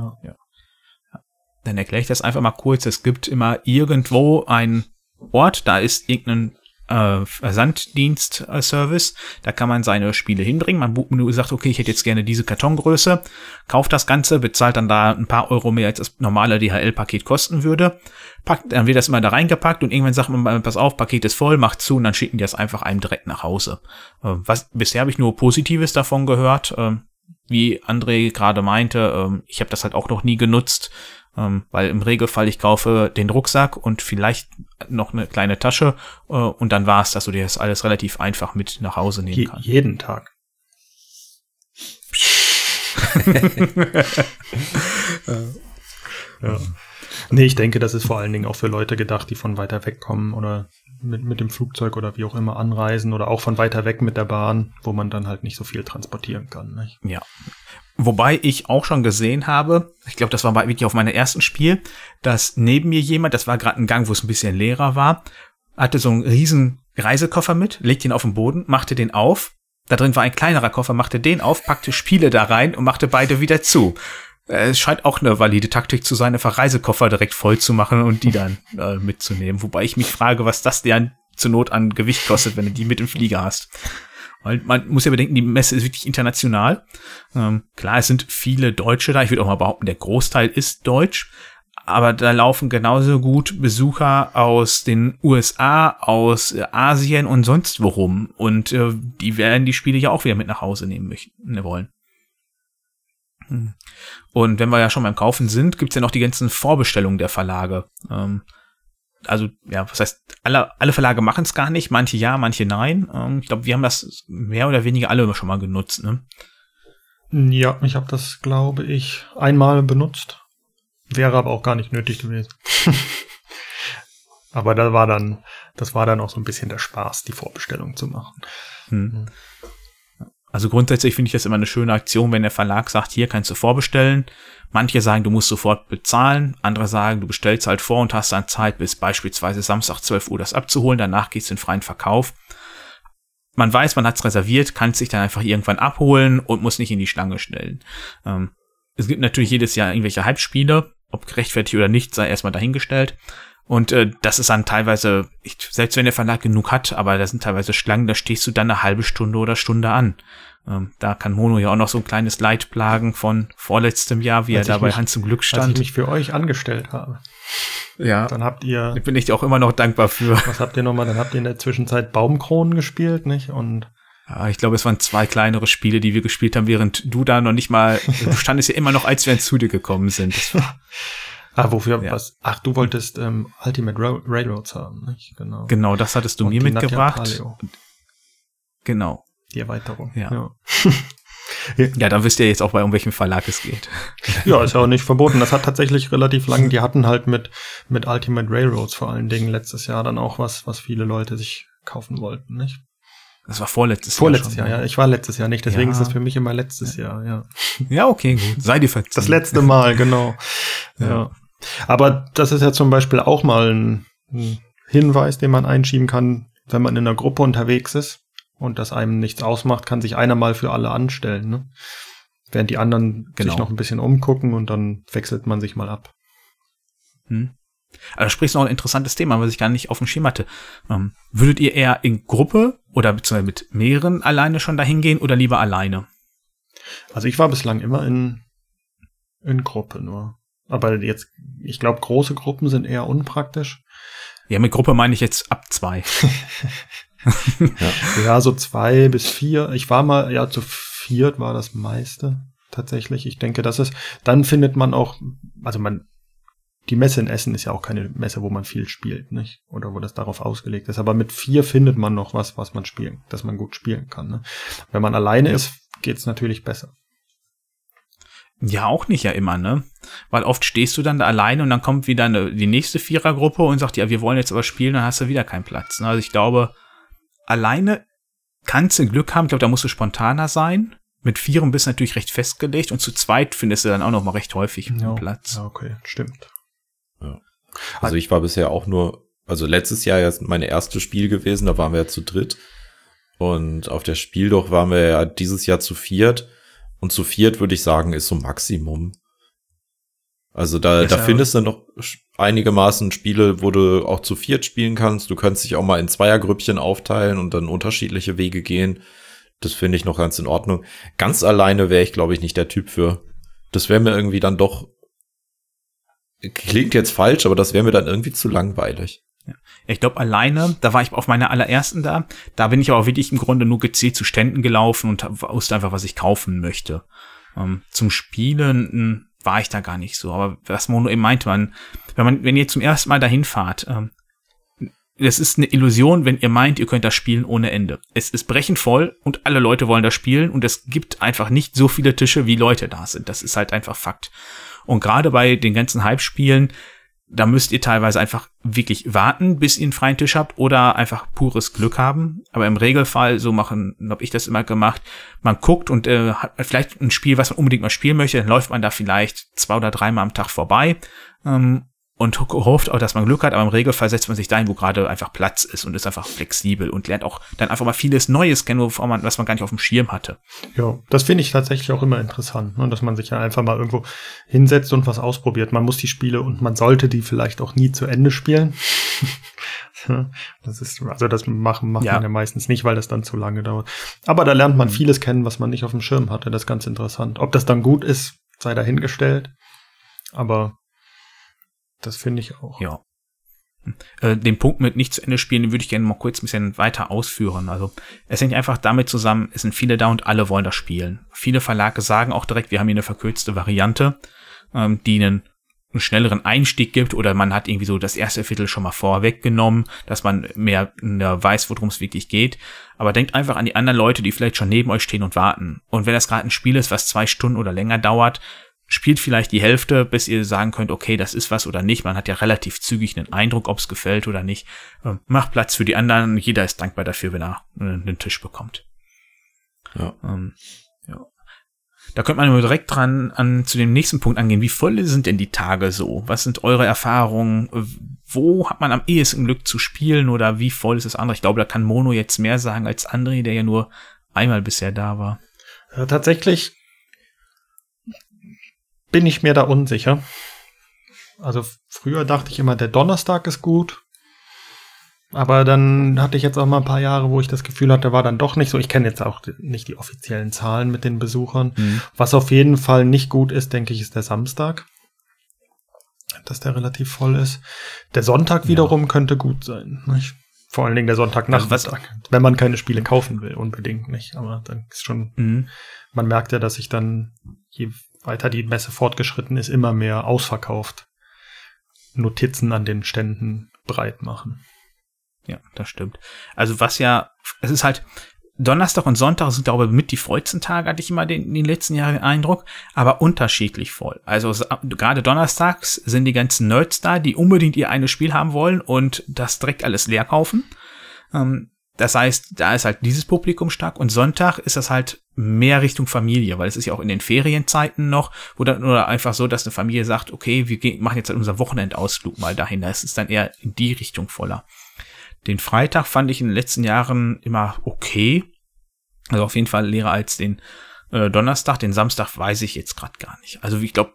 Dann erkläre ich das einfach mal kurz. Es gibt immer irgendwo einen Ort, da ist irgendein äh, Versanddienst-Service. Da kann man seine Spiele hinbringen. Man bucht- sagt, okay, ich hätte jetzt gerne diese Kartongröße, kauft das Ganze, bezahlt dann da ein paar Euro mehr, als das normale DHL-Paket kosten würde. Packt, dann wird das immer da reingepackt und irgendwann sagt man, pass auf, Paket ist voll, macht zu und dann schicken die das einfach einem direkt nach Hause. Äh, was bisher habe ich nur Positives davon gehört. Ähm, wie André gerade meinte, ähm, ich habe das halt auch noch nie genutzt, ähm, weil im Regelfall ich kaufe den Rucksack und vielleicht noch eine kleine Tasche äh, und dann war es, dass du dir das alles relativ einfach mit nach Hause nehmen je, kannst. jeden Tag. ja. Nee, ich denke, das ist vor allen Dingen auch für Leute gedacht, die von weiter weg kommen oder mit, mit dem Flugzeug oder wie auch immer anreisen oder auch von weiter weg mit der Bahn, wo man dann halt nicht so viel transportieren kann. Nicht? Ja. Wobei ich auch schon gesehen habe, ich glaube, das war wirklich auf meinem ersten Spiel, dass neben mir jemand, das war gerade ein Gang, wo es ein bisschen leerer war, hatte so einen riesen Reisekoffer mit, legte ihn auf den Boden, machte den auf. Da drin war ein kleinerer Koffer, machte den auf, packte Spiele da rein und machte beide wieder zu. Es scheint auch eine valide Taktik zu sein, einfach Reisekoffer direkt voll zu machen und die dann äh, mitzunehmen. Wobei ich mich frage, was das denn zur Not an Gewicht kostet, wenn du die mit im Flieger hast. Weil man muss ja bedenken, die Messe ist wirklich international. Ähm, klar, es sind viele Deutsche da. Ich würde auch mal behaupten, der Großteil ist deutsch. Aber da laufen genauso gut Besucher aus den USA, aus äh, Asien und sonst wo rum. Und äh, die werden die Spiele ja auch wieder mit nach Hause nehmen möchten, wollen. Hm. Und wenn wir ja schon beim Kaufen sind, gibt's ja noch die ganzen Vorbestellungen der Verlage. Ähm, also, ja, was heißt, alle, alle Verlage machen es gar nicht, manche ja, manche nein. Ähm, ich glaube, wir haben das mehr oder weniger alle schon mal genutzt. Ne? Ja, ich habe das, glaube ich, einmal benutzt. Wäre aber auch gar nicht nötig gewesen. aber da war dann, das war dann auch so ein bisschen der Spaß, die Vorbestellung zu machen. Hm. Also grundsätzlich finde ich das immer eine schöne Aktion, wenn der Verlag sagt, hier kannst du vorbestellen. Manche sagen, du musst sofort bezahlen. Andere sagen, du bestellst halt vor und hast dann Zeit bis beispielsweise Samstag 12 Uhr das abzuholen. Danach geht's in freien Verkauf. Man weiß, man hat's reserviert, kann sich dann einfach irgendwann abholen und muss nicht in die Schlange stellen. Ähm, es gibt natürlich jedes Jahr irgendwelche Hype-Spiele, ob gerechtfertigt oder nicht, sei erstmal dahingestellt. Und äh, das ist dann teilweise, ich, selbst wenn der Verlag genug hat, aber da sind teilweise Schlangen, da stehst du dann eine halbe Stunde oder Stunde an. Ähm, da kann Mono ja auch noch so ein kleines Leid plagen von vorletztem Jahr, wie Als er da bei Hans zum Glück Als ich stand. mich für euch angestellt habe. Ja, Dann habt ihr, bin ich dir auch immer noch dankbar für. was habt ihr nochmal? Dann habt ihr in der Zwischenzeit Baumkronen gespielt, nicht? Und Ja, ich glaube, es waren zwei kleinere Spiele, die wir gespielt haben, während du da noch nicht mal, du standest ja immer noch, als wir zu dir gekommen sind. Ah, wofür Ja. was? Ach, du wolltest ähm, Ultimate Ra Railroads haben, nicht? Genau. genau, das hattest du Und mir mitgebracht. Genau. Die Erweiterung. Ja. ja. Ja, dann wisst ihr jetzt auch, bei um welchen Verlag es geht. Ja, ist ja auch nicht verboten. Das hat tatsächlich relativ lang, die hatten halt mit, mit Ultimate Railroads vor allen Dingen letztes Jahr dann auch was, was viele Leute sich kaufen wollten, nicht? Das war vorletztes Vorletztes Jahr. Jahr, schon. ja. Ich war letztes Jahr nicht, deswegen Ja. ist das für mich immer letztes Jahr, ja. Ja, okay, gut. Sei dir verziehen. Das letzte Mal, genau. Ja. Ja. Aber das ist ja zum Beispiel auch mal ein, ein Hinweis, den man einschieben kann, wenn man in einer Gruppe unterwegs ist und das einem nichts ausmacht, kann sich einer mal für alle anstellen, ne? Während die anderen Genau. sich noch ein bisschen umgucken und dann wechselt man sich mal ab. Hm. Also sprichst du noch ein interessantes Thema, was ich gar nicht auf dem Schirm hatte. Ähm, würdet ihr eher in Gruppe oder beziehungsweise mit mehreren alleine schon dahin gehen oder lieber alleine? Also ich war bislang immer in, in Gruppe nur. Aber jetzt, ich glaube, große Gruppen sind eher unpraktisch. Ja, mit Gruppe meine ich jetzt ab zwei. Ja, so zwei bis vier. Ich war mal, ja, zu viert war das meiste tatsächlich. Ich denke, das ist, dann findet man auch, also man, die Messe in Essen ist ja auch keine Messe, wo man viel spielt, nicht? Oder wo das darauf ausgelegt ist. Aber mit vier findet man noch was, was man spielen, dass man gut spielen kann. Ne? Wenn man alleine ist, geht's natürlich besser. Ja, auch nicht ja immer, ne? Weil oft stehst du dann da alleine und dann kommt wieder eine, die nächste Vierergruppe und sagt, ja, wir wollen jetzt aber spielen, dann hast du wieder keinen Platz. Ne? Also ich glaube, alleine kannst du Glück haben, ich glaube, da musst du spontaner sein. Mit Vieren bist du natürlich recht festgelegt und zu zweit findest du dann auch noch mal recht häufig einen Platz. Ja, okay, stimmt. Also ich war bisher auch nur, also letztes Jahr jetzt meine erste Spiel gewesen, da waren wir ja zu dritt. Und auf der Spieldoch waren wir ja dieses Jahr zu viert. Und zu viert würde ich sagen, ist so Maximum. Also da, Ist da ja- findest du noch einigermaßen Spiele, wo du auch zu viert spielen kannst. Du kannst dich auch mal in Zweiergrüppchen aufteilen und dann unterschiedliche Wege gehen. Das finde ich noch ganz in Ordnung. Ganz alleine wäre ich, glaube ich, nicht der Typ für. Das wäre mir irgendwie dann doch klingt jetzt falsch, aber das wäre mir dann irgendwie zu langweilig. Ich glaube, alleine, da war ich auf meiner allerersten da, da bin ich aber wirklich im Grunde nur gezielt zu Ständen gelaufen und wusste einfach, was ich kaufen möchte. Ähm, zum Spielen mh, war ich da gar nicht so. Aber was Mono eben meinte, man, wenn man, wenn ihr zum ersten Mal dahin fahrt, ähm, das ist eine Illusion, wenn ihr meint, ihr könnt das spielen ohne Ende. Es ist brechend voll und alle Leute wollen das spielen und es gibt einfach nicht so viele Tische, wie Leute da sind. Das ist halt einfach Fakt. Und gerade bei den ganzen Hype-Spielen, da müsst ihr teilweise einfach wirklich warten, bis ihr einen freien Tisch habt oder einfach pures Glück haben. Aber im Regelfall, so machen, habe ich das immer gemacht, man guckt und äh, hat vielleicht ein Spiel, was man unbedingt mal spielen möchte, dann läuft man da vielleicht zwei oder dreimal am Tag vorbei ähm, und ho- hofft auch, dass man Glück hat, aber im Regelfall setzt man sich dahin, wo gerade einfach Platz ist und ist einfach flexibel und lernt auch dann einfach mal vieles Neues kennen, man, was man gar nicht auf dem Schirm hatte. Ja, das finde ich tatsächlich auch immer interessant, ne? dass man sich ja einfach mal irgendwo hinsetzt und was ausprobiert. Man muss die Spiele und man sollte die vielleicht auch nie zu Ende spielen. Das ist, also das machen, macht Ja. man ja meistens nicht, weil das dann zu lange dauert. Aber da lernt man vieles kennen, was man nicht auf dem Schirm hatte. Das ist ganz interessant. Ob das dann gut ist, sei dahingestellt. Aber das finde ich auch. Ja. Äh, den Punkt mit nicht zu Ende spielen, den würde ich gerne mal kurz ein bisschen weiter ausführen. Also es hängt einfach damit zusammen, es sind viele da und alle wollen das spielen. Viele Verlage sagen auch direkt, wir haben hier eine verkürzte Variante, ähm, die einen, einen schnelleren Einstieg gibt oder man hat irgendwie so das erste Viertel schon mal vorweggenommen, dass man mehr, mehr weiß, worum es wirklich geht. Aber denkt einfach an die anderen Leute, die vielleicht schon neben euch stehen und warten. Und wenn das gerade ein Spiel ist, was zwei Stunden oder länger dauert, spielt vielleicht die Hälfte, bis ihr sagen könnt, okay, das ist was oder nicht. Man hat ja relativ zügig einen Eindruck, ob es gefällt oder nicht. Ähm, macht Platz für die anderen. Jeder ist dankbar dafür, wenn er äh, einen Tisch bekommt. Ja. Ähm, ja. Da könnte man nur direkt dran an zu dem nächsten Punkt angehen. Wie voll sind denn die Tage so? Was sind eure Erfahrungen? Wo hat man am ehesten Glück zu spielen oder wie voll ist das andere? Ich glaube, da kann Mono jetzt mehr sagen als André, der ja nur einmal bisher da war. Ja, tatsächlich bin ich mir da unsicher. Also früher dachte ich immer, der Donnerstag ist gut. Aber dann hatte ich jetzt auch mal ein paar Jahre, wo ich das Gefühl hatte, war dann doch nicht so. Ich kenne jetzt auch nicht die offiziellen Zahlen mit den Besuchern. Mhm. Was auf jeden Fall nicht gut ist, denke ich, ist der Samstag. Dass der relativ voll ist. Der Sonntag wiederum könnte gut sein. Nicht? Vor allen Dingen der Sonntagnachmittag. Wenn man keine Spiele kaufen will, unbedingt nicht. Aber dann ist schon Mhm. man merkt ja, dass sich dann, je weiter die Messe fortgeschritten ist, immer mehr ausverkauft Notizen an den Ständen breit machen. Ja, das stimmt. Also was ja, es ist halt, Donnerstag und Sonntag sind, glaube ich, mit die vollsten Tage, hatte ich immer den, den letzten Jahren den Eindruck, aber unterschiedlich voll. Also gerade donnerstags sind die ganzen Nerds da, die unbedingt ihr eines Spiel haben wollen und das direkt alles leer kaufen. Ähm, das heißt, da ist halt dieses Publikum stark und Sonntag ist das halt mehr Richtung Familie, weil es ist ja auch in den Ferienzeiten noch, wo dann oder einfach so, dass eine Familie sagt, okay, wir gehen, machen jetzt halt unseren Wochenendausflug mal dahin. Da ist es dann eher in die Richtung voller. Den Freitag fand ich in den letzten Jahren immer okay. Also auf jeden Fall leerer als den äh, Donnerstag. Den Samstag weiß ich jetzt gerade gar nicht. Also ich glaube,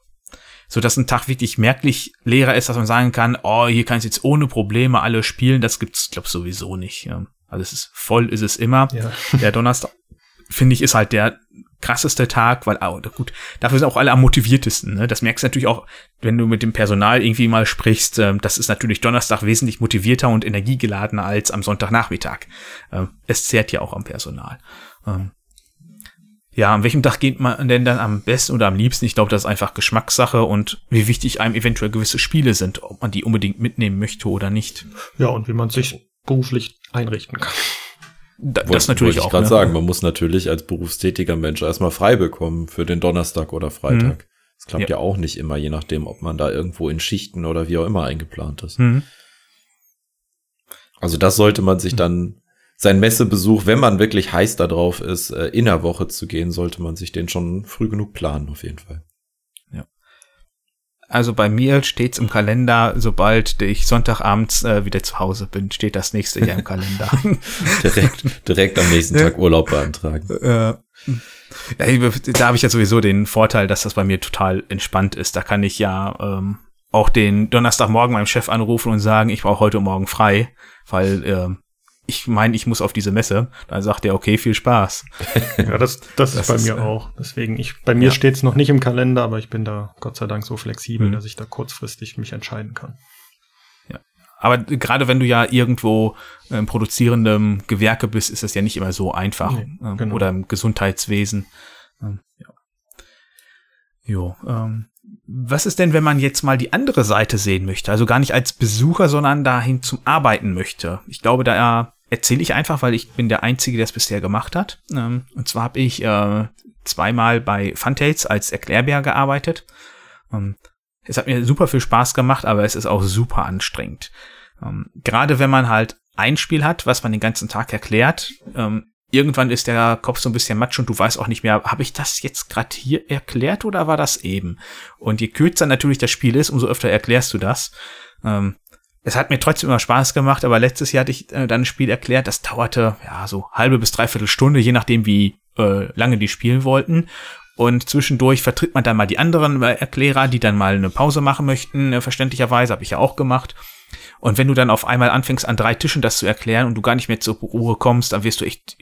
so dass ein Tag wirklich merklich leerer ist, dass man sagen kann, oh, hier kann ich jetzt ohne Probleme alle spielen, das gibt's, glaube sowieso nicht. Ja. Also es ist voll, ist es immer. Ja. Der Donnerstag, finde ich, ist halt der krasseste Tag, weil, oh, gut, dafür sind auch alle am motiviertesten. Ne? Das merkst du natürlich auch, wenn du mit dem Personal irgendwie mal sprichst. Ähm, das ist natürlich Donnerstag wesentlich motivierter und energiegeladener als am Sonntagnachmittag. Ähm, es zehrt ja auch am Personal. Ähm, ja, an welchem Tag geht man denn dann am besten oder am liebsten? Ich glaube, das ist einfach Geschmackssache und wie wichtig einem eventuell gewisse Spiele sind, ob man die unbedingt mitnehmen möchte oder nicht. Ja, und wie man sich beruflich einrichten kann. Da, Wollt, das natürlich wollte ich gerade ne? sagen, man muss natürlich als berufstätiger Mensch erstmal frei bekommen für den Donnerstag oder Freitag. Mhm. Das klappt ja. ja. auch nicht immer, je nachdem, ob man da irgendwo in Schichten oder wie auch immer eingeplant ist. Mhm. Also das sollte man sich dann, sein Messebesuch, wenn man wirklich heiß darauf ist, äh, in der Woche zu gehen, sollte man sich den schon früh genug planen, auf jeden Fall. Also bei mir steht's im Kalender, sobald ich Sonntagabends äh, wieder zu Hause bin, steht das nächste Jahr im Kalender. direkt, direkt am nächsten Tag Urlaub beantragen. Äh, ja, da habe ich ja sowieso den Vorteil, dass das bei mir total entspannt ist. Da kann ich ja ähm, auch den Donnerstagmorgen meinem Chef anrufen und sagen, ich brauche heute Morgen frei, weil äh, ich meine, ich muss auf diese Messe. Dann sagt er, okay, viel Spaß. Ja, das, das, das ist bei ist, mir äh, auch. Deswegen, ich, bei mir ja. steht es noch nicht im Kalender, aber ich bin da Gott sei Dank so flexibel, mhm. dass ich da kurzfristig mich entscheiden kann. Ja. Aber gerade wenn du ja irgendwo im produzierenden Gewerke bist, ist das ja nicht immer so einfach. Nee, ähm, genau. Oder im Gesundheitswesen. Ähm, ja. Jo, ähm, was ist denn, wenn man jetzt mal die andere Seite sehen möchte? Also gar nicht als Besucher, sondern dahin zum Arbeiten möchte. Ich glaube, da erzähle ich einfach, weil ich bin der Einzige, der es bisher gemacht hat. Ähm, und zwar habe ich äh, zweimal bei Funtates als Erklärbär gearbeitet. Ähm, es hat mir super viel Spaß gemacht, aber es ist auch super anstrengend. Ähm, gerade wenn man halt ein Spiel hat, was man den ganzen Tag erklärt, irgendwann ist der Kopf so ein bisschen matsch und du weißt auch nicht mehr, habe ich das jetzt gerade hier erklärt oder war das eben? Und je kürzer natürlich das Spiel ist, umso öfter erklärst du das. Ähm, es hat mir trotzdem immer Spaß gemacht, aber letztes Jahr hatte ich äh, dann ein Spiel erklärt, das dauerte ja so halbe bis dreiviertel Stunde, je nachdem wie äh, lange die spielen wollten. Und zwischendurch vertritt man dann mal die anderen äh, Erklärer, die dann mal eine Pause machen möchten, äh, verständlicherweise, habe ich ja auch gemacht. Und wenn du dann auf einmal anfängst, an drei Tischen das zu erklären und du gar nicht mehr zur Ruhe kommst, dann wirst du echt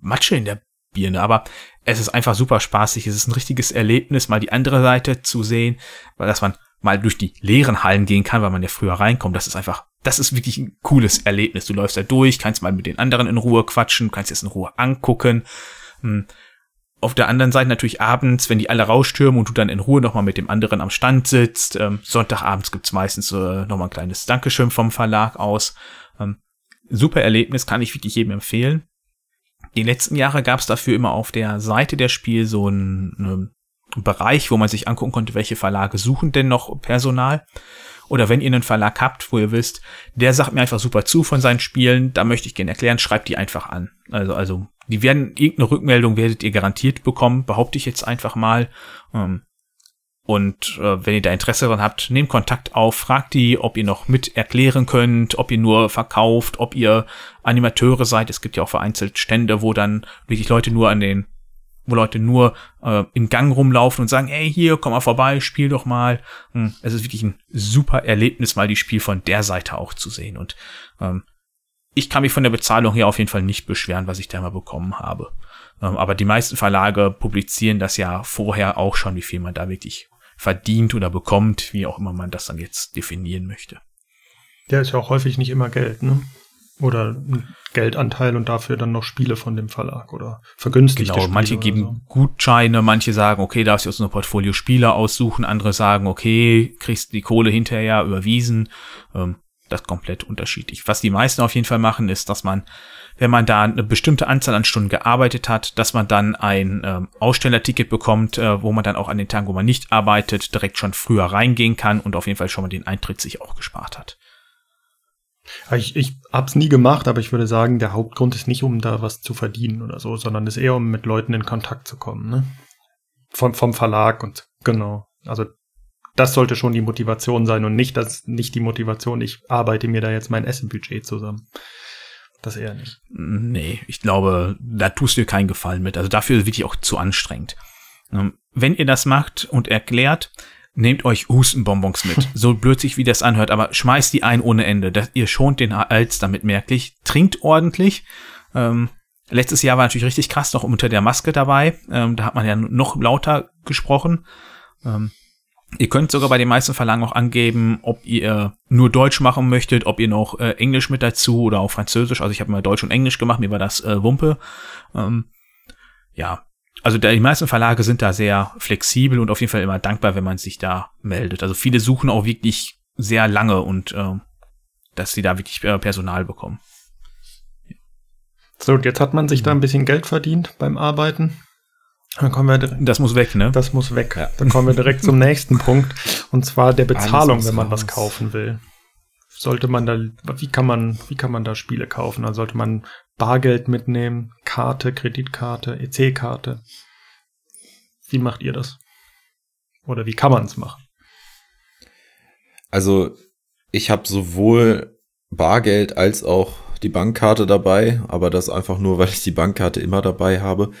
Matsche in der Birne. Aber es ist einfach super spaßig. Es ist ein richtiges Erlebnis, mal die andere Seite zu sehen, weil dass man mal durch die leeren Hallen gehen kann, weil man ja früher reinkommt. Das ist einfach, das ist wirklich ein cooles Erlebnis. Du läufst da durch, kannst mal mit den anderen in Ruhe quatschen, kannst es in Ruhe angucken. Hm auf der anderen Seite natürlich abends, wenn die alle rausstürmen und du dann in Ruhe nochmal mit dem anderen am Stand sitzt. Ähm, Sonntagabends gibt's meistens äh, nochmal ein kleines Dankeschön vom Verlag aus. Ähm, super Erlebnis, kann ich wirklich jedem empfehlen. Die letzten Jahre gab's dafür immer auf der Seite der Spiel so einen, einen Bereich, wo man sich angucken konnte, welche Verlage suchen denn noch Personal. Oder wenn ihr einen Verlag habt, wo ihr wisst, der sagt mir einfach super zu von seinen Spielen, da möchte ich gerne erklären, schreibt die einfach an. Also, also die werden, irgendeine Rückmeldung werdet ihr garantiert bekommen, behaupte ich jetzt einfach mal. Ähm, und äh, wenn ihr da Interesse daran habt, nehmt Kontakt auf, fragt die, ob ihr noch mit erklären könnt, ob ihr nur verkauft, ob ihr Animateure seid. Es gibt ja auch vereinzelt Stände, wo dann wirklich Leute nur an den, wo Leute nur äh, im Gang rumlaufen und sagen, ey, hier, komm mal vorbei, spiel doch mal. Hm, es ist wirklich ein super Erlebnis, mal die Spiel von der Seite auch zu sehen. Und ähm, ich kann mich von der Bezahlung hier auf jeden Fall nicht beschweren, was ich da mal bekommen habe. Ähm, aber die meisten Verlage publizieren das ja vorher auch schon, wie viel man da wirklich verdient oder bekommt, wie auch immer man das dann jetzt definieren möchte. Der ist ja auch häufig nicht immer Geld, ne? Oder ein Geldanteil und dafür dann noch Spiele von dem Verlag oder vergünstigte genau, Spiele manche geben so. Gutscheine, manche sagen, okay, darfst du aus einem Portfolio Spieler aussuchen, andere sagen, okay, kriegst die Kohle hinterher überwiesen. Ähm, das komplett unterschiedlich. Was die meisten auf jeden Fall machen, ist, dass man, wenn man da eine bestimmte Anzahl an Stunden gearbeitet hat, dass man dann ein ähm, Ausstellerticket bekommt, äh, wo man dann auch an den Tagen, wo man nicht arbeitet, direkt schon früher reingehen kann und auf jeden Fall schon mal den Eintritt sich auch gespart hat. Ich, ich hab's nie gemacht, aber ich würde sagen, der Hauptgrund ist nicht, um da was zu verdienen oder so, sondern ist eher, um mit Leuten in Kontakt zu kommen, ne? Vom, vom Verlag und genau. Also das sollte schon die Motivation sein und nicht das, nicht die Motivation, ich arbeite mir da jetzt mein Essenbudget zusammen. Das eher nicht. Nee, ich glaube, da tust du dir keinen Gefallen mit. Also dafür ist es wirklich auch zu anstrengend. Ähm, wenn ihr das macht und erklärt, nehmt euch Hustenbonbons mit. So blöd sich wie das anhört, aber schmeißt die ein ohne Ende. Das, ihr schont den Hals damit merklich. Trinkt ordentlich. Ähm, letztes Jahr war natürlich richtig krass, noch unter der Maske dabei. Ähm, da hat man ja noch lauter gesprochen. Ähm, ihr könnt sogar bei den meisten Verlagen auch angeben, ob ihr nur Deutsch machen möchtet, ob ihr noch äh, Englisch mit dazu oder auch Französisch. Also ich habe mal Deutsch und Englisch gemacht, mir war das äh, Wumpe. Ähm, ja, also die meisten Verlage sind da sehr flexibel und auf jeden Fall immer dankbar, wenn man sich da meldet. Also viele suchen auch wirklich sehr lange und äh, dass sie da wirklich äh, Personal bekommen. So, und jetzt hat man sich da ein bisschen Geld verdient beim Arbeiten. Dann kommen wir das muss weg, ne? Das muss weg. Ja. Dann kommen wir direkt zum nächsten Punkt und zwar der Bezahlung, wenn man raus. was kaufen will. Sollte man da wie kann man wie kann man da Spiele kaufen? Also sollte man Bargeld mitnehmen, Karte, Kreditkarte, EC-Karte. Wie macht ihr das? Oder wie kann man es machen? Also ich habe sowohl Bargeld als auch die Bankkarte dabei, aber das einfach nur, weil ich die Bankkarte immer dabei habe.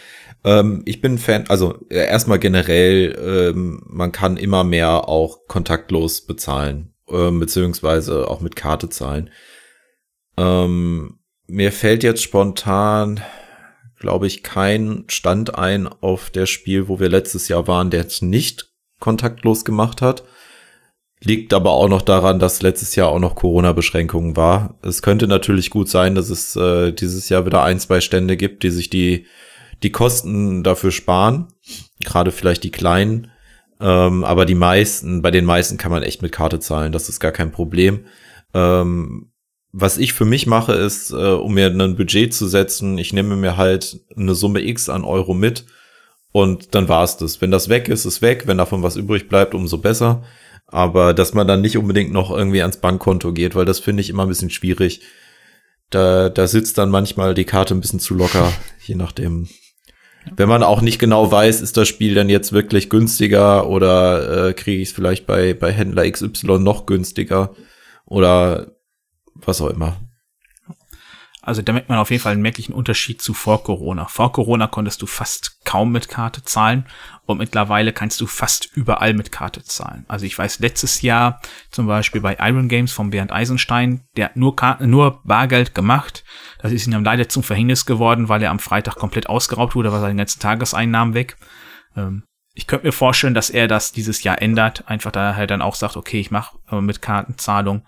Ähm, ich bin Fan, also äh, erstmal generell, ähm, man kann immer mehr auch kontaktlos bezahlen, äh, beziehungsweise auch mit Karte zahlen. Ähm, mir fällt jetzt spontan, glaube ich, kein Stand ein auf der Spiel, wo wir letztes Jahr waren, der es nicht kontaktlos gemacht hat. Liegt aber auch noch daran, dass letztes Jahr auch noch Corona-Beschränkungen war. Es könnte natürlich gut sein, dass es äh, dieses Jahr wieder ein, zwei Stände gibt, die sich die, die Kosten dafür sparen. Gerade vielleicht die kleinen. Ähm, aber die meisten, bei den meisten kann man echt mit Karte zahlen. Das ist gar kein Problem. Ähm, was ich für mich mache, ist, äh, um mir ein Budget zu setzen, ich nehme mir halt eine Summe X an Euro mit und dann war's das. Wenn das weg ist, ist weg. Wenn davon was übrig bleibt, umso besser. Aber dass man dann nicht unbedingt noch irgendwie ans Bankkonto geht, weil das finde ich immer ein bisschen schwierig. Da, da sitzt dann manchmal die Karte ein bisschen zu locker, je nachdem. Wenn man auch nicht genau weiß, ist das Spiel dann jetzt wirklich günstiger oder äh, kriege ich es vielleicht bei, bei Händler XY noch günstiger oder was auch immer. Also da merkt man auf jeden Fall einen merklichen Unterschied zu vor Corona. Vor Corona konntest du fast kaum mit Karte zahlen und mittlerweile kannst du fast überall mit Karte zahlen. Also ich weiß, letztes Jahr zum Beispiel bei Iron Games von Bernd Eisenstein, der hat nur, Karte, nur Bargeld gemacht. Das ist ihm leider zum Verhängnis geworden, weil er am Freitag komplett ausgeraubt wurde, war seine ganzen Tageseinnahmen weg. Ähm, ich könnte mir vorstellen, dass er das dieses Jahr ändert, einfach da halt dann auch sagt, okay, ich mache äh, mit Kartenzahlung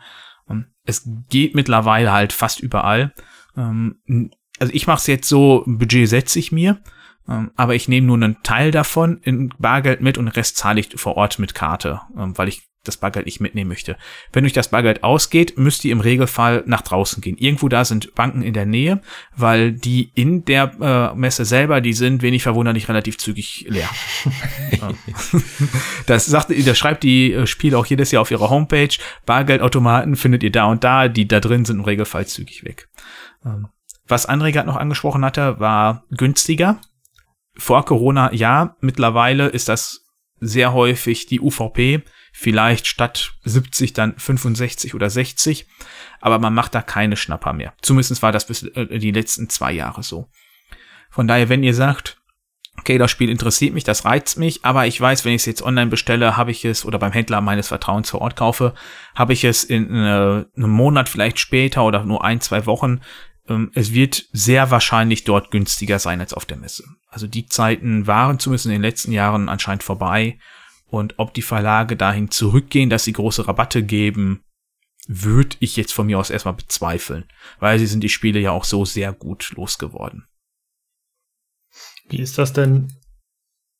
es geht mittlerweile halt fast überall. Ähm, also ich mache es jetzt so, Budget setze ich mir, ähm, aber ich nehme nur einen Teil davon in Bargeld mit und den Rest zahle ich vor Ort mit Karte, ähm, weil ich das Bargeld nicht mitnehmen möchte. Wenn euch das Bargeld ausgeht, müsst ihr im Regelfall nach draußen gehen. Irgendwo da sind Banken in der Nähe, weil die in der äh, Messe selber, die sind wenig verwunderlich relativ zügig leer. das sagt, das schreibt die äh, Spiele auch jedes Jahr auf ihrer Homepage. Bargeldautomaten findet ihr da und da, die da drin sind im Regelfall zügig weg. Ähm, was André gerade noch angesprochen hatte, war günstiger. Vor Corona ja, mittlerweile ist das sehr häufig die UVP, vielleicht statt 70 dann 65 oder 60, aber man macht da keine Schnapper mehr. Zumindest war das bis äh, die letzten zwei Jahre so. Von daher, wenn ihr sagt, okay, das Spiel interessiert mich, das reizt mich, aber ich weiß, wenn ich es jetzt online bestelle, habe ich es oder beim Händler meines Vertrauens vor Ort kaufe, habe ich es in äh, einem Monat vielleicht später oder nur ein, zwei Wochen. Ähm, es wird sehr wahrscheinlich dort günstiger sein als auf der Messe. Also die Zeiten waren zumindest in den letzten Jahren anscheinend vorbei und ob die Verlage dahin zurückgehen, dass sie große Rabatte geben, würde ich jetzt von mir aus erstmal bezweifeln, weil sie sind die Spiele ja auch so sehr gut losgeworden. Wie ist das denn?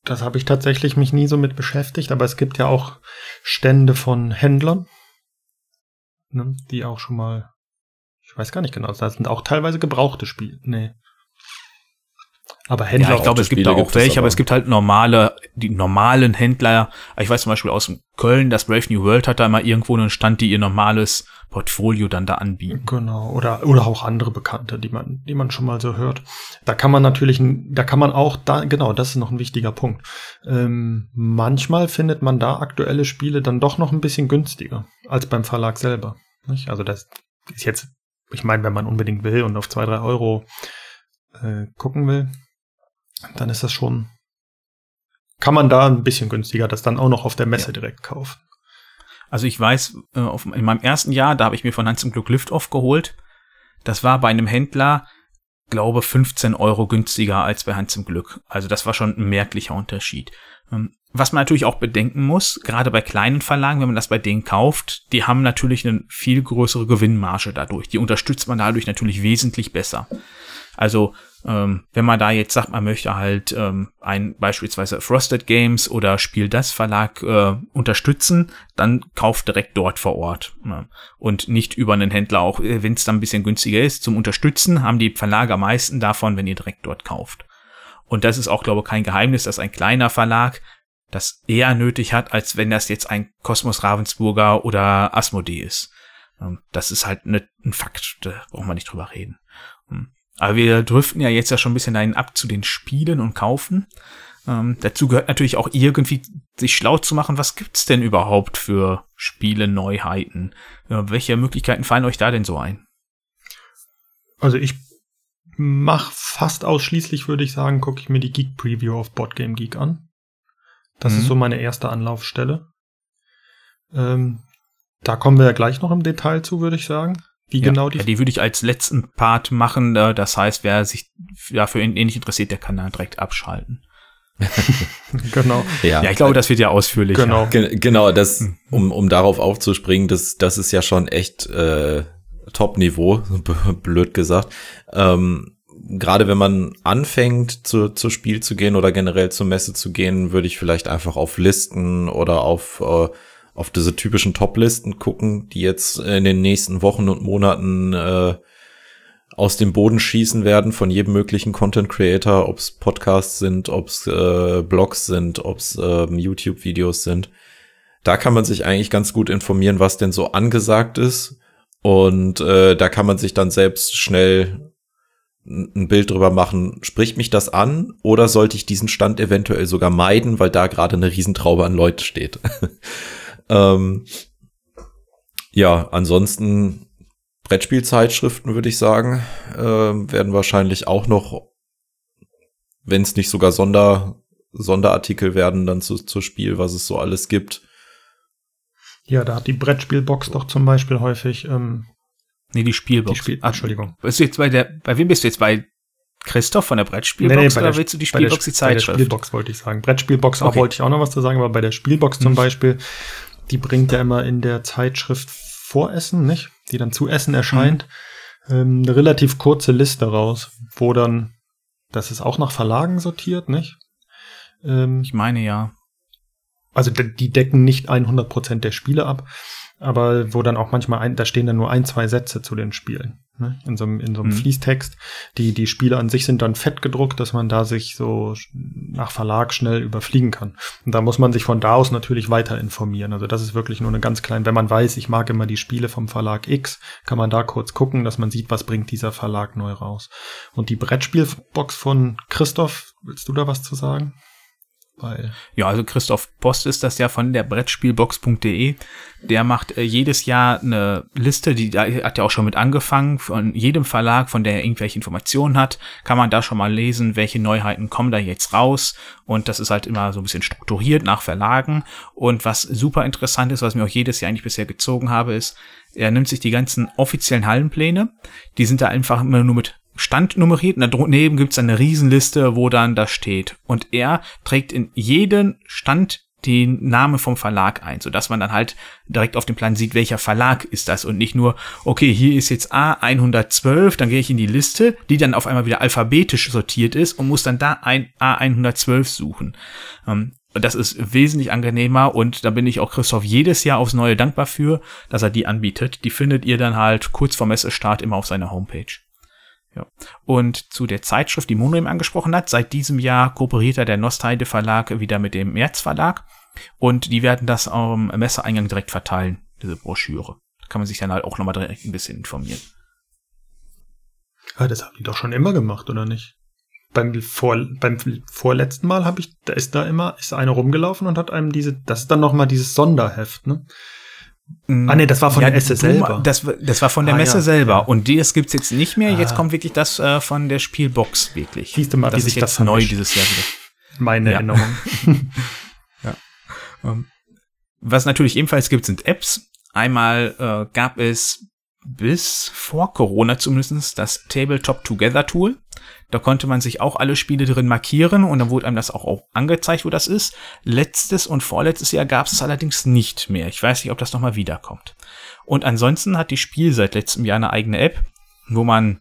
Das habe ich tatsächlich mich nie so mit beschäftigt, aber es gibt ja auch Stände von Händlern. ne, die auch schon mal, ich weiß gar nicht genau, da sind auch teilweise gebrauchte Spiele. Nee. Aber Händler. Ja, ich glaube, es gibt da auch welche, aber, aber es gibt halt normale, die normalen Händler. Ich weiß zum Beispiel aus Köln, das Brave New World hat da mal irgendwo einen Stand, die ihr normales Portfolio dann da anbieten. Genau, oder, oder auch andere Bekannte, die man, die man schon mal so hört. Da kann man natürlich, da kann man auch da, genau, das ist noch ein wichtiger Punkt. Ähm, manchmal findet man da aktuelle Spiele dann doch noch ein bisschen günstiger als beim Verlag selber. Nicht? Also das ist jetzt, ich meine, wenn man unbedingt will und auf zwei, drei Euro äh, gucken will, dann ist das schon, kann man da ein bisschen günstiger das dann auch noch auf der Messe ja. direkt kaufen. Also ich weiß, äh, auf, in meinem ersten Jahr, da habe ich mir von Hans zum Glück Liftoff geholt. Das war bei einem Händler, glaube 15 Euro günstiger als bei Hans zum Glück. Also das war schon ein merklicher Unterschied. Ähm, was man natürlich auch bedenken muss, gerade bei kleinen Verlagen, wenn man das bei denen kauft, die haben natürlich eine viel größere Gewinnmarge dadurch. Die unterstützt man dadurch natürlich wesentlich besser. Also ähm, wenn man da jetzt sagt, man möchte halt ähm, ein beispielsweise Frosted Games oder Spiel das Verlag äh, unterstützen, dann kauft direkt dort vor Ort ne? und nicht über einen Händler. Auch äh, wenn es dann ein bisschen günstiger ist zum Unterstützen, haben die Verlage am meisten davon, wenn ihr direkt dort kauft. Und das ist auch, glaube ich, kein Geheimnis, dass ein kleiner Verlag das eher nötig hat, als wenn das jetzt ein Kosmos Ravensburger oder Asmodee ist. Ähm, das ist halt ne, ein Fakt, da braucht man nicht drüber reden. Hm. Aber wir driften ja jetzt ja schon ein bisschen dahin ab zu den Spielen und Kaufen. Ähm, dazu gehört natürlich auch irgendwie sich schlau zu machen, was gibt's denn überhaupt für Spiele, Neuheiten? Ja, welche Möglichkeiten fallen euch da denn so ein? Also ich mache fast ausschließlich, würde ich sagen, gucke ich mir die Geek Preview auf Boardgame Geek an. Das mhm. ist so meine erste Anlaufstelle. Ähm, da kommen wir ja gleich noch im Detail zu, würde ich sagen. Wie ja, genau die? Ja, die würde ich als letzten Part machen. Das heißt, wer sich dafür ähnlich interessiert, der kann da direkt abschalten. genau. Ja. ja, ich glaube, das wird ja ausführlich. Genau, Ge genau. Das, hm. um, um darauf aufzuspringen, das, das ist ja schon echt äh, Top-Niveau, blöd gesagt. Ähm, Gerade wenn man anfängt, zu, zu Spiel zu gehen oder generell zur Messe zu gehen, würde ich vielleicht einfach auf Listen oder auf äh, auf diese typischen Top-Listen gucken, die jetzt in den nächsten Wochen und Monaten äh, aus dem Boden schießen werden von jedem möglichen Content Creator, ob es Podcasts sind, ob es äh, Blogs sind, ob es äh, YouTube-Videos sind. Da kann man sich eigentlich ganz gut informieren, was denn so angesagt ist. Und äh, da kann man sich dann selbst schnell ein Bild drüber machen, spricht mich das an oder sollte ich diesen Stand eventuell sogar meiden, weil da gerade eine Riesentraube an Leute steht. Ähm, ja, ansonsten Brettspielzeitschriften würde ich sagen, äh, werden wahrscheinlich auch noch, wenn es nicht sogar Sonder, Sonderartikel werden, dann zu, zu Spiel, was es so alles gibt. Ja, da hat die Brettspielbox doch zum Beispiel häufig. Ähm, nee, die Spielbox. Die Spiel Ach, Entschuldigung. Bist du jetzt bei der, bei wem bist du jetzt? Bei Christoph von der Brettspielbox nee, nee, oder der, willst du die Spielbox, die Zeitschrift? Bei der Spielbox wollte ich sagen. Brettspielbox okay. auch wollte ich auch noch was zu sagen, aber bei der Spielbox zum hm. Beispiel die bringt ja immer in der Zeitschrift Voressen, nicht? Die dann zu Essen erscheint, mhm. ähm, eine relativ kurze Liste raus, wo dann, das ist auch nach Verlagen sortiert, nicht? Ähm, ich meine ja. Also die decken nicht 100% der Spiele ab, aber wo dann auch manchmal ein, da stehen dann nur ein, zwei Sätze zu den Spielen. Ne? In so einem, in so einem mhm. Fließtext. Die, die Spiele an sich sind dann fett gedruckt, dass man da sich so nach Verlag schnell überfliegen kann. Und da muss man sich von da aus natürlich weiter informieren. Also das ist wirklich nur eine ganz kleine, wenn man weiß, ich mag immer die Spiele vom Verlag X, kann man da kurz gucken, dass man sieht, was bringt dieser Verlag neu raus. Und die Brettspielbox von Christoph, willst du da was zu sagen? Weil ja, also Christoph Post ist das ja von der Brettspielbox.de. Der macht äh, jedes Jahr eine Liste, die hat ja auch schon mit angefangen, von jedem Verlag, von der er irgendwelche Informationen hat, kann man da schon mal lesen, welche Neuheiten kommen da jetzt raus. Und das ist halt immer so ein bisschen strukturiert nach Verlagen. Und was super interessant ist, was mir auch jedes Jahr eigentlich bisher gezogen habe, ist, er nimmt sich die ganzen offiziellen Hallenpläne, die sind da einfach immer nur mit Stand nummeriert und daneben gibt's eine Riesenliste, wo dann das steht. Und er trägt in jeden Stand den Namen vom Verlag ein, so dass man dann halt direkt auf dem Plan sieht, welcher Verlag ist das und nicht nur, okay, hier ist jetzt A112, dann gehe ich in die Liste, die dann auf einmal wieder alphabetisch sortiert ist und muss dann da ein A112 suchen. Ähm, das ist wesentlich angenehmer und da bin ich auch Christoph jedes Jahr aufs Neue dankbar für, dass er die anbietet. Die findet ihr dann halt kurz vor Messestart immer auf seiner Homepage. Ja. Und zu der Zeitschrift, die Mono eben angesprochen hat, seit diesem Jahr kooperiert er der Nostalde Verlag wieder mit dem März Verlag und die werden das am Messeeingang direkt verteilen, diese Broschüre. Da kann man sich dann halt auch nochmal direkt ein bisschen informieren. Ja, das haben die doch schon immer gemacht, oder nicht? Beim, vor, beim vorletzten Mal habe ich, da ist da immer, ist einer rumgelaufen und hat einem diese, das ist dann nochmal dieses Sonderheft, ne? Ah nee, das war von ja, der Messe selber. Das, das war von der ah, Messe ja, selber. Ja. Und das gibt's jetzt nicht mehr. Jetzt ah. kommt wirklich das äh, von der Spielbox wirklich. Siehst du mal, das ist jetzt das neu dieses Jahr wieder. Meine Erinnerung. ja. Um, ähm, was natürlich ebenfalls gibt, sind Apps. Einmal äh, gab es bis vor Corona zumindest das Tabletop Together Tool. Da konnte man sich auch alle Spiele drin markieren und dann wurde einem das auch, angezeigt, wo das ist. Letztes und vorletztes Jahr gab es allerdings nicht mehr. Ich weiß nicht, ob das nochmal wiederkommt. Und ansonsten hat die Spiel seit letztem Jahr eine eigene App, wo man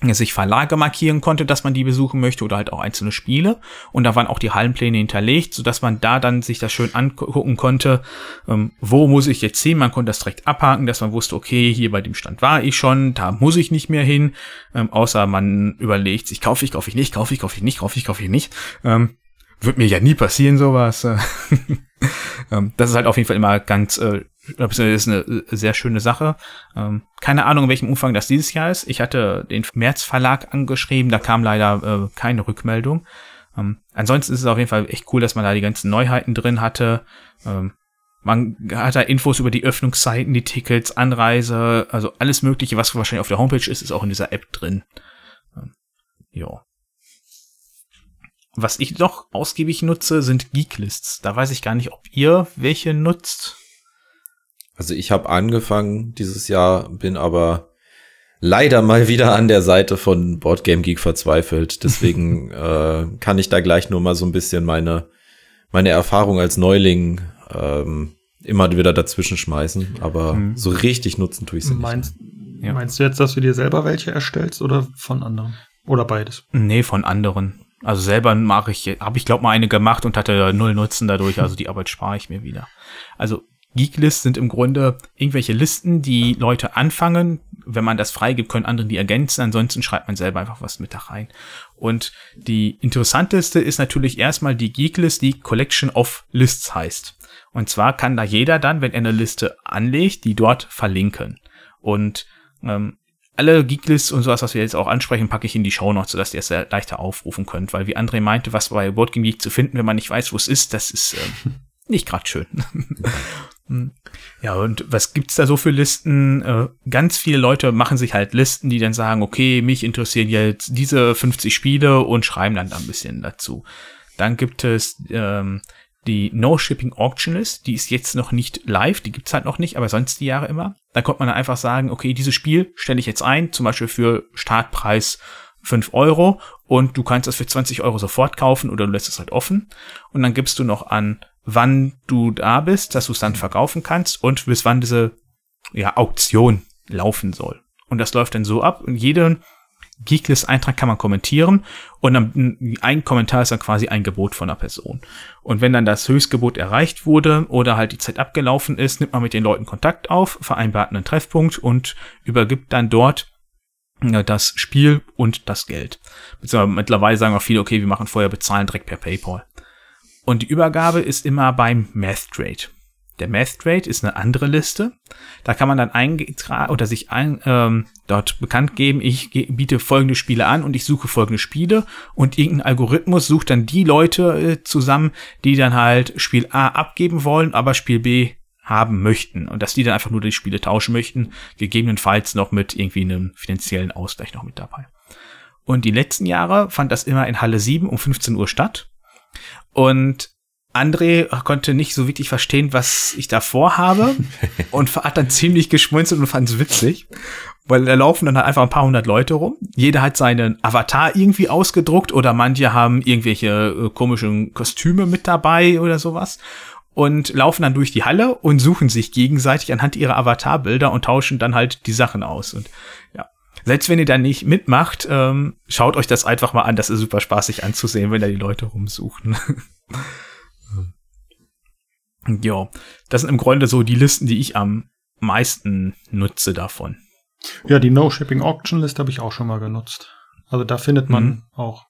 sich Verlage markieren konnte, dass man die besuchen möchte oder halt auch einzelne Spiele. Und da waren auch die Hallenpläne hinterlegt, sodass man da dann sich das schön angucken konnte, ähm, wo muss ich jetzt hin. Man konnte das direkt abhaken, dass man wusste, okay, hier bei dem Stand war ich schon, da muss ich nicht mehr hin. Ähm, außer man überlegt sich, kaufe ich, kaufe ich nicht, kaufe ich, kaufe ich nicht, kaufe ich, kaufe ich nicht. Ähm, wird mir ja nie passieren, sowas. ähm, das ist halt auf jeden Fall immer ganz äh, das ist eine sehr schöne Sache. Ähm, keine Ahnung, in welchem Umfang das dieses Jahr ist. Ich hatte den März Verlag angeschrieben, da kam leider äh, keine Rückmeldung. Ähm, ansonsten ist es auf jeden Fall echt cool, dass man da die ganzen Neuheiten drin hatte. Ähm, man hat da Infos über die Öffnungszeiten, die Tickets, Anreise, also alles Mögliche, was wahrscheinlich auf der Homepage ist, ist auch in dieser App drin. Ja. Was ich noch ausgiebig nutze, sind Geeklists. Da weiß ich gar nicht, ob ihr welche nutzt. Also ich habe angefangen dieses Jahr, bin aber leider mal wieder an der Seite von Boardgame Geek verzweifelt. Deswegen äh, kann ich da gleich nur mal so ein bisschen meine, meine Erfahrung als Neuling ähm, immer wieder dazwischen schmeißen. Aber mhm. so richtig nutzen tue ich sie meinst, nicht. Ja. Meinst du jetzt, dass du dir selber welche erstellst oder von anderen? Oder beides? Nee, von anderen. Also selber mache ich, habe ich glaube mal eine gemacht und hatte null Nutzen dadurch, also die Arbeit spare ich mir wieder. Also Geeklists sind im Grunde irgendwelche Listen, die Leute anfangen. Wenn man das freigibt, können andere die ergänzen. Ansonsten schreibt man selber einfach was mit da rein. Und die interessanteste ist natürlich erstmal die Geeklist, die Collection of Lists heißt. Und zwar kann da jeder dann, wenn er eine Liste anlegt, die dort verlinken. Und ähm, alle Geeklists und sowas, was wir jetzt auch ansprechen, packe ich in die Show Notes, sodass ihr es leichter aufrufen könnt. Weil wie André meinte, was bei Boardgame Geek zu finden, wenn man nicht weiß, wo es ist, das ist äh, nicht gerade schön. Hm. Ja, und was gibt's da so für Listen? Äh, ganz viele Leute machen sich halt Listen, die dann sagen, okay, mich interessieren jetzt diese 50 Spiele und schreiben dann da ein bisschen dazu. Dann gibt es ähm, die No Shipping Auction List, die ist jetzt noch nicht live, die gibt's halt noch nicht, aber sonst die Jahre immer. Da kommt man dann einfach sagen, okay, dieses Spiel stelle ich jetzt ein, zum Beispiel für Startpreis 5 Euro und du kannst das für 20 Euro sofort kaufen oder du lässt es halt offen. Und dann gibst du noch an, wann du da bist, dass du es dann verkaufen kannst und bis wann diese ja, Auktion laufen soll. Und das läuft dann so ab und jeden Geeklist-Eintrag kann man kommentieren und dann, ein Kommentar ist dann quasi ein Gebot von einer Person. Und wenn dann das Höchstgebot erreicht wurde oder halt die Zeit abgelaufen ist, nimmt man mit den Leuten Kontakt auf, vereinbart einen Treffpunkt und übergibt dann dort das Spiel und das Geld. Mittlerweile sagen auch viele, okay, wir machen vorher bezahlen direkt per PayPal. Und die Übergabe ist immer beim Math Trade. Der Math Trade ist eine andere Liste. Da kann man dann eingetragen oder sich ein, ähm, dort bekannt geben, ich biete folgende Spiele an und ich suche folgende Spiele und irgendein Algorithmus sucht dann die Leute äh, zusammen, die dann halt Spiel A abgeben wollen, aber Spiel B haben möchten und dass die dann einfach nur die Spiele tauschen möchten, gegebenenfalls noch mit irgendwie einem finanziellen Ausgleich noch mit dabei. Und die letzten Jahre fand das immer in Halle 7 um 15 Uhr statt. Und André konnte nicht so wirklich verstehen, was ich da vorhabe und hat dann ziemlich geschmunzelt und fand es witzig, weil da laufen dann halt einfach ein paar hundert Leute rum. Jeder hat seinen Avatar irgendwie ausgedruckt oder manche haben irgendwelche äh, komischen Kostüme mit dabei oder sowas und laufen dann durch die Halle und suchen sich gegenseitig anhand ihrer Avatarbilder und tauschen dann halt die Sachen aus und ja. Selbst wenn ihr da nicht mitmacht, ähm, schaut euch das einfach mal an. Das ist super spaßig anzusehen, wenn da die Leute rumsuchen. Ja, das sind im Grunde so die Listen, die ich am meisten nutze davon. Ja, die No-Shipping-Auction-List habe ich auch schon mal genutzt. Also da findet man Mhm. auch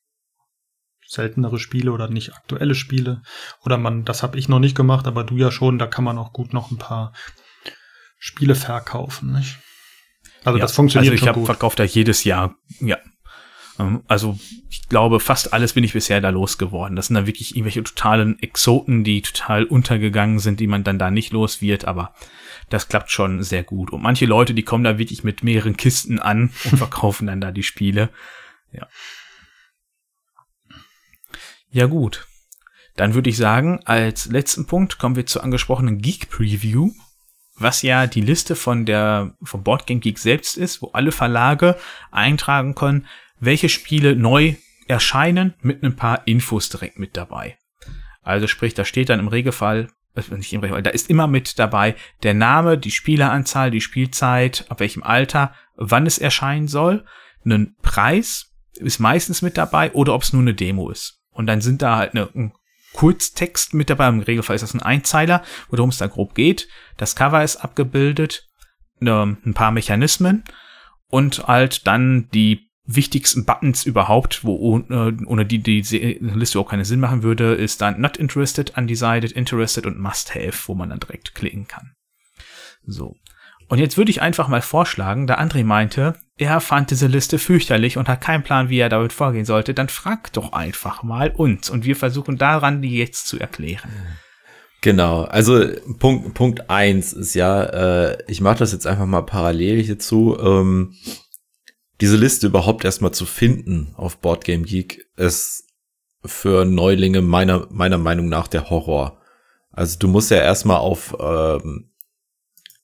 seltenere Spiele oder nicht aktuelle Spiele. Oder man, das habe ich noch nicht gemacht, aber du ja schon, da kann man auch gut noch ein paar Spiele verkaufen, nicht? Also Ja, das funktioniert Also ich schon gut. verkauft da jedes Jahr, ja. Ähm, Also ich glaube, fast alles bin ich bisher da losgeworden. Das sind dann wirklich irgendwelche totalen Exoten, die total untergegangen sind, die man dann da nicht los wird, aber das klappt schon sehr gut. Und manche Leute, die kommen da wirklich mit mehreren Kisten an und verkaufen dann da die Spiele. Ja. Ja gut. Dann würde ich sagen, als letzten Punkt kommen wir zur angesprochenen Geek Preview, was ja die Liste von der vom Board Game Geek selbst ist, wo alle Verlage eintragen können, welche Spiele neu erscheinen mit ein paar Infos direkt mit dabei. Also sprich, da steht dann im Regelfall, äh, nicht im Regelfall, da ist immer mit dabei der Name, die Spieleranzahl, die Spielzeit, ab welchem Alter, wann es erscheinen soll, einen Preis ist meistens mit dabei oder ob es nur eine Demo ist. Und dann sind da halt eine, ein Kurztext mit dabei. Im Regelfall ist das ein Einzeiler, worum es da grob geht. Das Cover ist abgebildet, ne, ein paar Mechanismen und halt dann die wichtigsten Buttons überhaupt, wo ohne, ohne die die Liste auch keinen Sinn machen würde, ist dann Not Interested, Undecided, Interested und Must Have, wo man dann direkt klicken kann. So. Und jetzt würde ich einfach mal vorschlagen, da André meinte, er fand diese Liste fürchterlich und hat keinen Plan, wie er damit vorgehen sollte, dann frag doch einfach mal uns und wir versuchen daran, die jetzt zu erklären. Genau, also Punkt Punkt eins ist ja, äh, ich mache das jetzt einfach mal parallel hierzu. Ähm, diese Liste überhaupt erstmal zu finden auf Boardgame Geek ist für Neulinge meiner meiner Meinung nach der Horror. Also du musst ja erstmal auf ähm,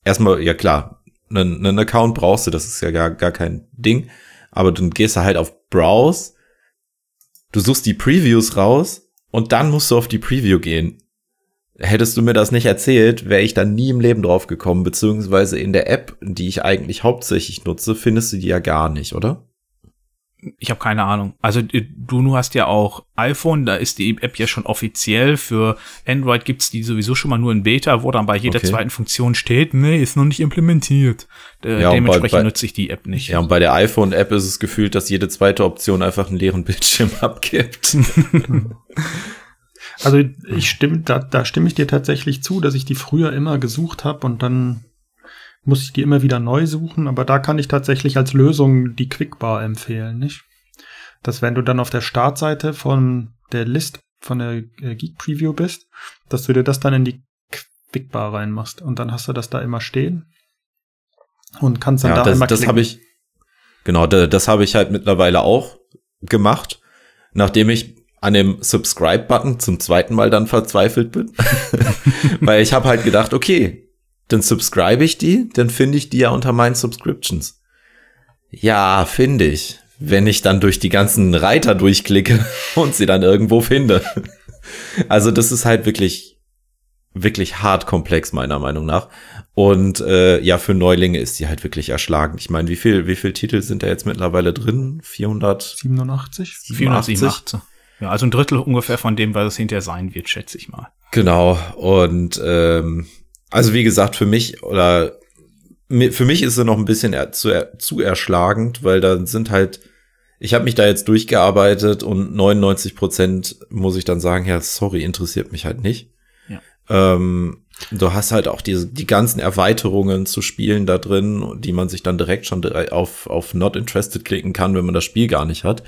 erstmal ja klar, einen, einen Account brauchst du, das ist ja gar gar kein Ding, aber dann gehst du halt auf Browse, du suchst die Previews raus und dann musst du auf die Preview gehen hättest du mir das nicht erzählt, wäre ich dann nie im Leben drauf gekommen, beziehungsweise in der App, die ich eigentlich hauptsächlich nutze, findest du die ja gar nicht, oder? Ich habe keine Ahnung. Also äh, du, du hast ja auch iPhone, da ist die App ja schon offiziell. Für Android gibt's die sowieso schon mal nur in Beta, wo dann bei jeder Okay. zweiten Funktion steht, nee, ist noch nicht implementiert. Äh, Ja, dementsprechend bei- bei- nutze ich die App nicht. Ja, und bei der iPhone-App ist es gefühlt, dass jede zweite Option einfach einen leeren Bildschirm abgibt. Also ich stimme, da, da stimme ich dir tatsächlich zu, dass ich die früher immer gesucht habe und dann muss ich die immer wieder neu suchen, aber da kann ich tatsächlich als Lösung die Quickbar empfehlen, nicht? Dass wenn du dann auf der Startseite von der List von der äh, Geek Preview bist, dass du dir das dann in die Quickbar reinmachst und dann hast du das da immer stehen und kannst dann ja, da das, immer das habe ich, genau, da, das habe ich halt mittlerweile auch gemacht, nachdem ich an dem Subscribe-Button zum zweiten Mal dann verzweifelt bin. Weil ich habe halt gedacht, okay, dann subscribe ich die, dann finde ich die ja unter meinen Subscriptions. Ja, finde ich. Wenn ich dann durch die ganzen Reiter durchklicke und sie dann irgendwo finde. Also das ist halt wirklich, wirklich hart komplex, meiner Meinung nach. Und äh, ja, für Neulinge ist die halt wirklich erschlagend. Ich meine, wie viel, wie viel Titel sind da jetzt mittlerweile drin? 400? 87? 487. Ja, also ein Drittel ungefähr von dem, was es hinterher sein wird, schätze ich mal. Genau. Und ähm, also wie gesagt, für mich oder für mich ist sie noch ein bisschen er, zu, er, zu erschlagend, weil da sind halt, ich habe mich da jetzt durchgearbeitet und 99 Prozent muss ich dann sagen, ja, sorry, interessiert mich halt nicht. Ja. Ähm, du hast halt auch diese, die ganzen Erweiterungen zu Spielen da drin, die man sich dann direkt schon auf, auf Not Interested klicken kann, wenn man das Spiel gar nicht hat.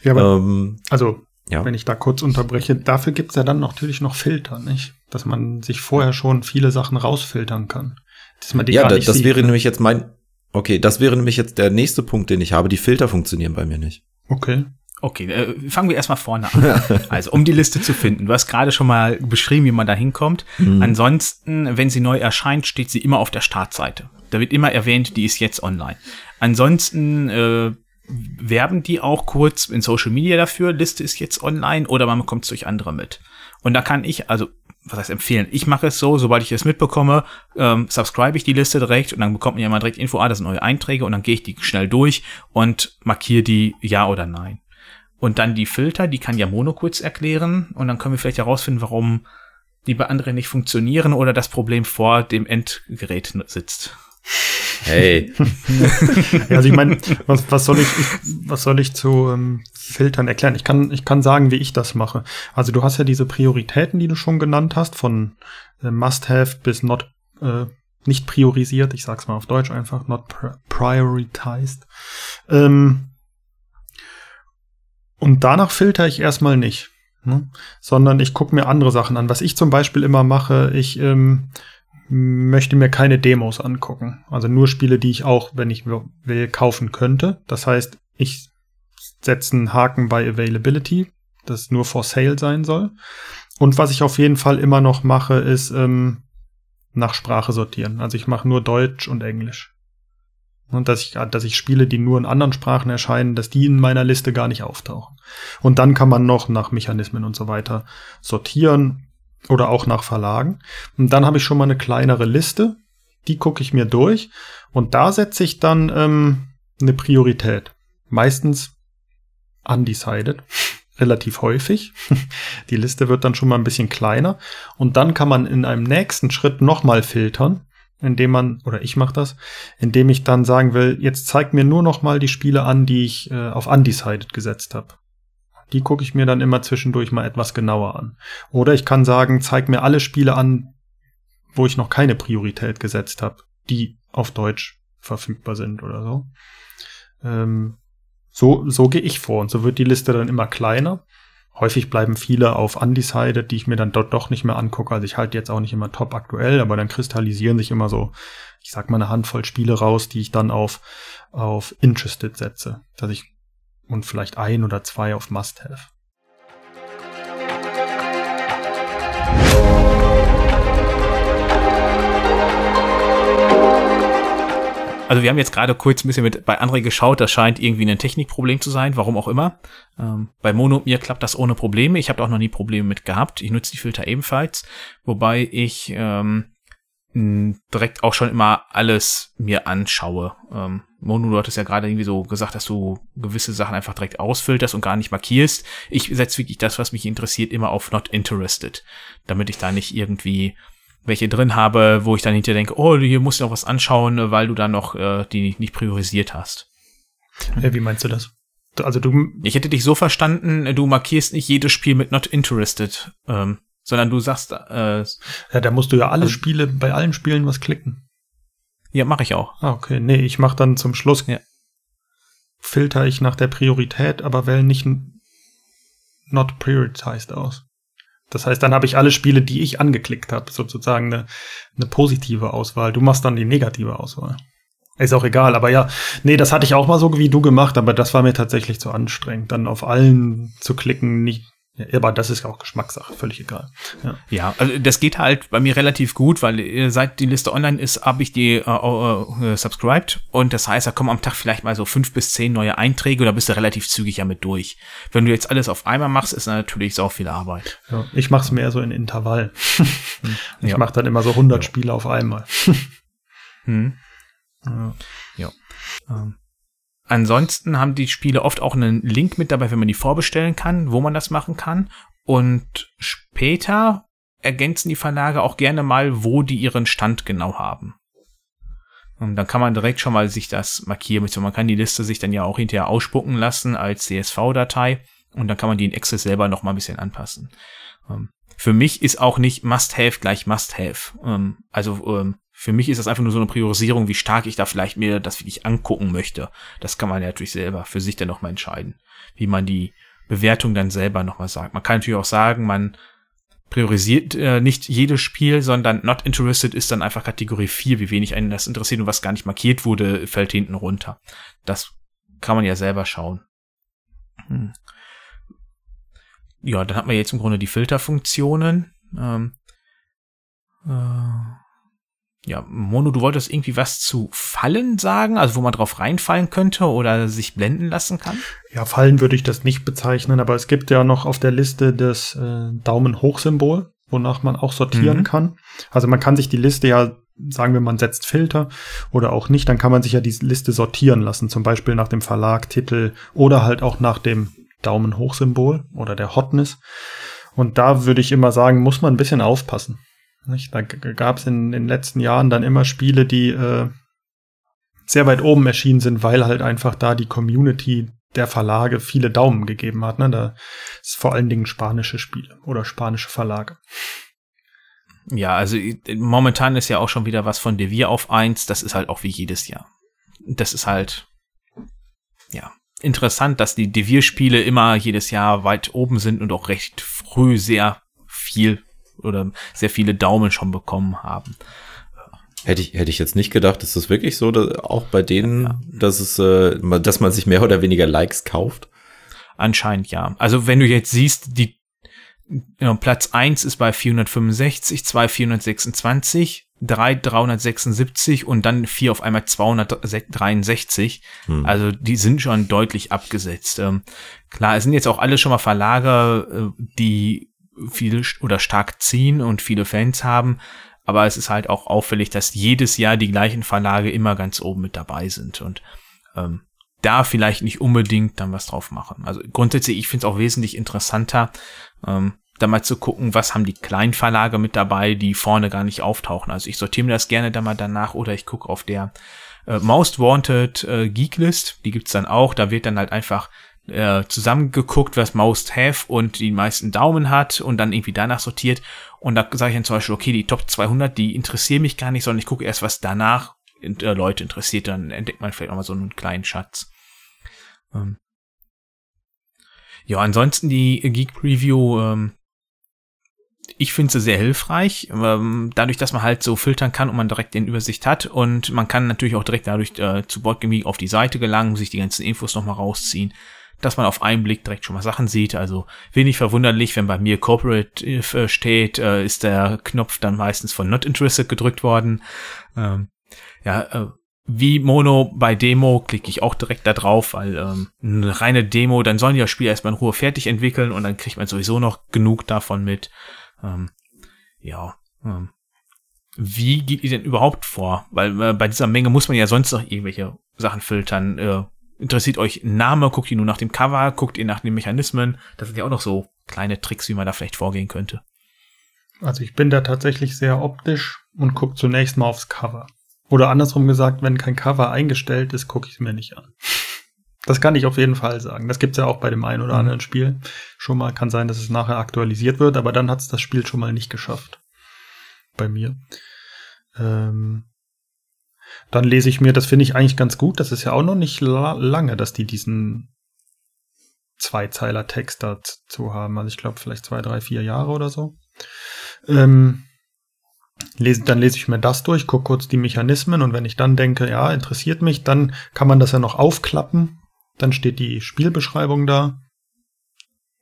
Ja, aber Ähm, also ja. wenn ich da kurz unterbreche, dafür gibt's ja dann natürlich noch Filter, nicht? Dass man sich vorher schon viele Sachen rausfiltern kann. Dass man die ja, gar nicht das sieht, wäre ne? nämlich jetzt mein, okay, das wäre nämlich jetzt der nächste Punkt, den ich habe. Die Filter funktionieren bei mir nicht. Okay. Okay, äh, fangen wir erstmal vorne an. Also, um die Liste zu finden. Du hast gerade schon mal beschrieben, wie man da hinkommt. Ansonsten, wenn sie neu erscheint, steht sie immer auf der Startseite. Da wird immer erwähnt, die ist jetzt online. Ansonsten äh, werben die auch kurz in Social Media dafür, Liste ist jetzt online oder man bekommt es durch andere mit. Und da kann ich, also was heißt empfehlen? Ich mache es so, sobald ich es mitbekomme, ähm, subscribe ich die Liste direkt und dann bekommt mir jemand direkt Info, ah, das sind neue Einträge und dann gehe ich die schnell durch und markiere die ja oder nein. Und dann die Filter, die kann ja Mono kurz erklären und dann können wir vielleicht herausfinden, warum die bei anderen nicht funktionieren oder das Problem vor dem Endgerät sitzt. Hey. also ich meine, was, was soll ich, was soll ich zu ähm, Filtern erklären? Ich kann, ich kann sagen, wie ich das mache. Also du hast ja diese Prioritäten, die du schon genannt hast, von äh, Must-Have bis Not äh, nicht priorisiert. Ich sag's mal auf Deutsch einfach, not prioritized. Ähm, und danach filter ich erstmal nicht, ne? sondern ich gucke mir andere Sachen an. Was ich zum Beispiel immer mache, ich ähm, möchte mir keine Demos angucken. Also nur Spiele, die ich auch, wenn ich will, kaufen könnte. Das heißt, ich setze einen Haken bei Availability, das nur for sale sein soll. Und was ich auf jeden Fall immer noch mache, ist ähm, nach Sprache sortieren. Also ich mache nur Deutsch und Englisch. Und dass ich, dass ich Spiele, die nur in anderen Sprachen erscheinen, dass die in meiner Liste gar nicht auftauchen. Und dann kann man noch nach Mechanismen und so weiter sortieren oder auch nach Verlagen. Und dann habe ich schon mal eine kleinere Liste, die gucke ich mir durch und da setze ich dann ähm, eine Priorität. Meistens undecided, relativ häufig. Die Liste wird dann schon mal ein bisschen kleiner und dann kann man in einem nächsten Schritt nochmal filtern, indem man, oder ich mache das, indem ich dann sagen will, jetzt zeig mir nur noch mal die Spiele an, die ich äh, auf undecided gesetzt habe. Die gucke ich mir dann immer zwischendurch mal etwas genauer an. Oder ich kann sagen, zeig mir alle Spiele an, wo ich noch keine Priorität gesetzt habe, die auf Deutsch verfügbar sind oder so. Ähm, so, so gehe ich vor und so wird die Liste dann immer kleiner. Häufig bleiben viele auf Undecided, die ich mir dann dort doch nicht mehr angucke. Also ich halte jetzt auch nicht immer top aktuell, aber dann kristallisieren sich immer so, ich sag mal, eine Handvoll Spiele raus, die ich dann auf, auf Interested setze. Dass ich und vielleicht ein oder zwei auf Must-Have. Also wir haben jetzt gerade kurz ein bisschen mit bei André geschaut, das scheint irgendwie ein Technikproblem zu sein, warum auch immer. Ähm, bei Mono und mir klappt das ohne Probleme. Ich habe auch noch nie Probleme mit gehabt. Ich nutze die Filter ebenfalls, wobei ich ähm, direkt auch schon immer alles mir anschaue. Ähm, Monu, du hattest ja gerade irgendwie so gesagt, dass du gewisse Sachen einfach direkt ausfilterst und gar nicht markierst. Ich setze wirklich das, was mich interessiert, immer auf Not Interested, damit ich da nicht irgendwie welche drin habe, wo ich dann hinterher denke, oh, hier musst du noch was anschauen, weil du dann noch äh, die nicht priorisiert hast. Ja, wie meinst du das? Also du. Ich hätte dich so verstanden, du markierst nicht jedes Spiel mit Not Interested. Ähm, sondern du sagst, äh, ja, da musst du ja alle also, Spiele, bei allen Spielen was klicken. Ja, mache ich auch. Ah, okay. Nee, ich mache dann zum Schluss, ja. filter ich nach der Priorität, aber wähle nicht not prioritized aus. Das heißt, dann habe ich alle Spiele, die ich angeklickt habe, sozusagen eine, eine positive Auswahl. Du machst dann die negative Auswahl. Ist auch egal, aber ja, nee, das hatte ich auch mal so wie du gemacht, aber das war mir tatsächlich zu anstrengend, dann auf allen zu klicken, nicht, ja, aber das ist ja auch Geschmackssache, völlig egal. Ja. ja, also das geht halt bei mir relativ gut, weil äh, seit die Liste online ist, habe ich die äh, äh, subscribed und das heißt, da kommen am Tag vielleicht mal so fünf bis zehn neue Einträge und da bist du relativ zügig damit durch. Wenn du jetzt alles auf einmal machst, ist natürlich so viel Arbeit. Ja, ich mache es mehr so in Intervall. ich ja. mache dann immer so 100 ja. Spiele auf einmal. hm. Ja. ja. Ähm. Ansonsten haben die Spiele oft auch einen Link mit dabei, wenn man die vorbestellen kann, wo man das machen kann. Und später ergänzen die Verlage auch gerne mal, wo die ihren Stand genau haben. Und dann kann man direkt schon mal sich das markieren. Man kann die Liste sich dann ja auch hinterher ausspucken lassen als CSV-Datei. Und dann kann man die in Access selber noch mal ein bisschen anpassen. Ähm, für mich ist auch nicht Must-Have gleich Must-Have. Ähm, also ähm, für mich ist das einfach nur so eine Priorisierung, wie stark ich da vielleicht mir das wirklich angucken möchte. Das kann man ja natürlich selber für sich dann nochmal entscheiden, wie man die Bewertung dann selber nochmal sagt. Man kann natürlich auch sagen, man priorisiert äh, nicht jedes Spiel, sondern not interested ist dann einfach Kategorie 4, wie wenig einen das interessiert und was gar nicht markiert wurde, fällt hinten runter. Das kann man ja selber schauen. Hm. Ja, dann hat man jetzt im Grunde die Filterfunktionen. Ähm, äh, ja, Mono, du wolltest irgendwie was zu Fallen sagen, also wo man drauf reinfallen könnte oder sich blenden lassen kann? Ja, Fallen würde ich das nicht bezeichnen, aber es gibt ja noch auf der Liste das äh, Daumen-Hoch-Symbol, wonach man auch sortieren mhm. kann. Also man kann sich die Liste ja, sagen wir, man setzt Filter oder auch nicht, dann kann man sich ja die Liste sortieren lassen, zum Beispiel nach dem Verlag, Titel oder halt auch nach dem Daumen-Hoch-Symbol oder der Hotness. Und da würde ich immer sagen, muss man ein bisschen aufpassen. Nicht? Da gab es in den letzten Jahren dann immer Spiele, die äh, sehr weit oben erschienen sind, weil halt einfach da die Community der Verlage viele Daumen gegeben hat. Ne? Da ist vor allen Dingen spanische Spiele oder spanische Verlage. Ja, also momentan ist ja auch schon wieder was von Devir auf eins. Das ist halt auch wie jedes Jahr. Das ist halt, ja, interessant, dass die Devir-Spiele immer jedes Jahr weit oben sind und auch recht früh sehr viel oder sehr viele Daumen schon bekommen haben. Hätte ich, hätte ich jetzt nicht gedacht, ist das wirklich so, dass auch bei denen, ja. dass es, äh, dass man sich mehr oder weniger Likes kauft? Anscheinend ja. Also wenn du jetzt siehst, die ja, Platz eins ist bei 465, zwei 426, drei 376 und dann vier auf einmal 263. Hm. Also die sind schon deutlich abgesetzt. Ähm, klar, es sind jetzt auch alle schon mal Verlage, äh, die viel oder stark ziehen und viele Fans haben. Aber es ist halt auch auffällig, dass jedes Jahr die gleichen Verlage immer ganz oben mit dabei sind und ähm, da vielleicht nicht unbedingt dann was drauf machen. Also grundsätzlich, ich finde es auch wesentlich interessanter, ähm, da mal zu gucken, was haben die kleinen Verlage mit dabei, die vorne gar nicht auftauchen. Also ich sortiere mir das gerne da mal danach oder ich gucke auf der äh, Most Wanted äh, Geeklist, die gibt's dann auch, da wird dann halt einfach äh, zusammengeguckt, was Most Have und die meisten Daumen hat und dann irgendwie danach sortiert. Und da sage ich dann zum Beispiel, okay, die Top 200, die interessieren mich gar nicht, sondern ich gucke erst, was danach äh, Leute interessiert. Dann entdeckt man vielleicht auch mal so einen kleinen Schatz. Ähm. Ja, ansonsten die Geek Preview, ähm, ich finde sie sehr hilfreich, ähm, dadurch, dass man halt so filtern kann und man direkt den Übersicht hat und man kann natürlich auch direkt dadurch äh, zu Boardgaming auf die Seite gelangen, sich die ganzen Infos nochmal rausziehen dass man auf einen Blick direkt schon mal Sachen sieht. Also wenig verwunderlich, wenn bei mir Corporate äh, steht, äh, ist der Knopf dann meistens von Not Interested gedrückt worden. Ähm, ja, äh, wie Mono bei Demo klicke ich auch direkt da drauf, weil ähm, eine reine Demo, dann sollen die das Spiel erstmal in Ruhe fertig entwickeln und dann kriegt man sowieso noch genug davon mit. Ähm, ja, ähm, wie geht ihr denn überhaupt vor? Weil äh, bei dieser Menge muss man ja sonst noch irgendwelche Sachen filtern. Äh, interessiert euch Name, guckt ihr nur nach dem Cover, guckt ihr nach den Mechanismen. Das sind ja auch noch so kleine Tricks, wie man da vielleicht vorgehen könnte. Also ich bin da tatsächlich sehr optisch und gucke zunächst mal aufs Cover. Oder andersrum gesagt, wenn kein Cover eingestellt ist, gucke ich es mir nicht an. Das kann ich auf jeden Fall sagen. Das gibt's ja auch bei dem einen oder mhm. anderen Spiel. Schon mal kann sein, dass es nachher aktualisiert wird, aber dann hat's das Spiel schon mal nicht geschafft. Bei mir. Ähm, dann lese ich mir, das finde ich eigentlich ganz gut, das ist ja auch noch nicht la lange, dass die diesen Zweizeiler Text dazu haben. Also ich glaube vielleicht zwei, drei, vier Jahre oder so. Ähm, lese, dann lese ich mir das durch, gucke kurz die Mechanismen und wenn ich dann denke, ja, interessiert mich, dann kann man das ja noch aufklappen. Dann steht die Spielbeschreibung da.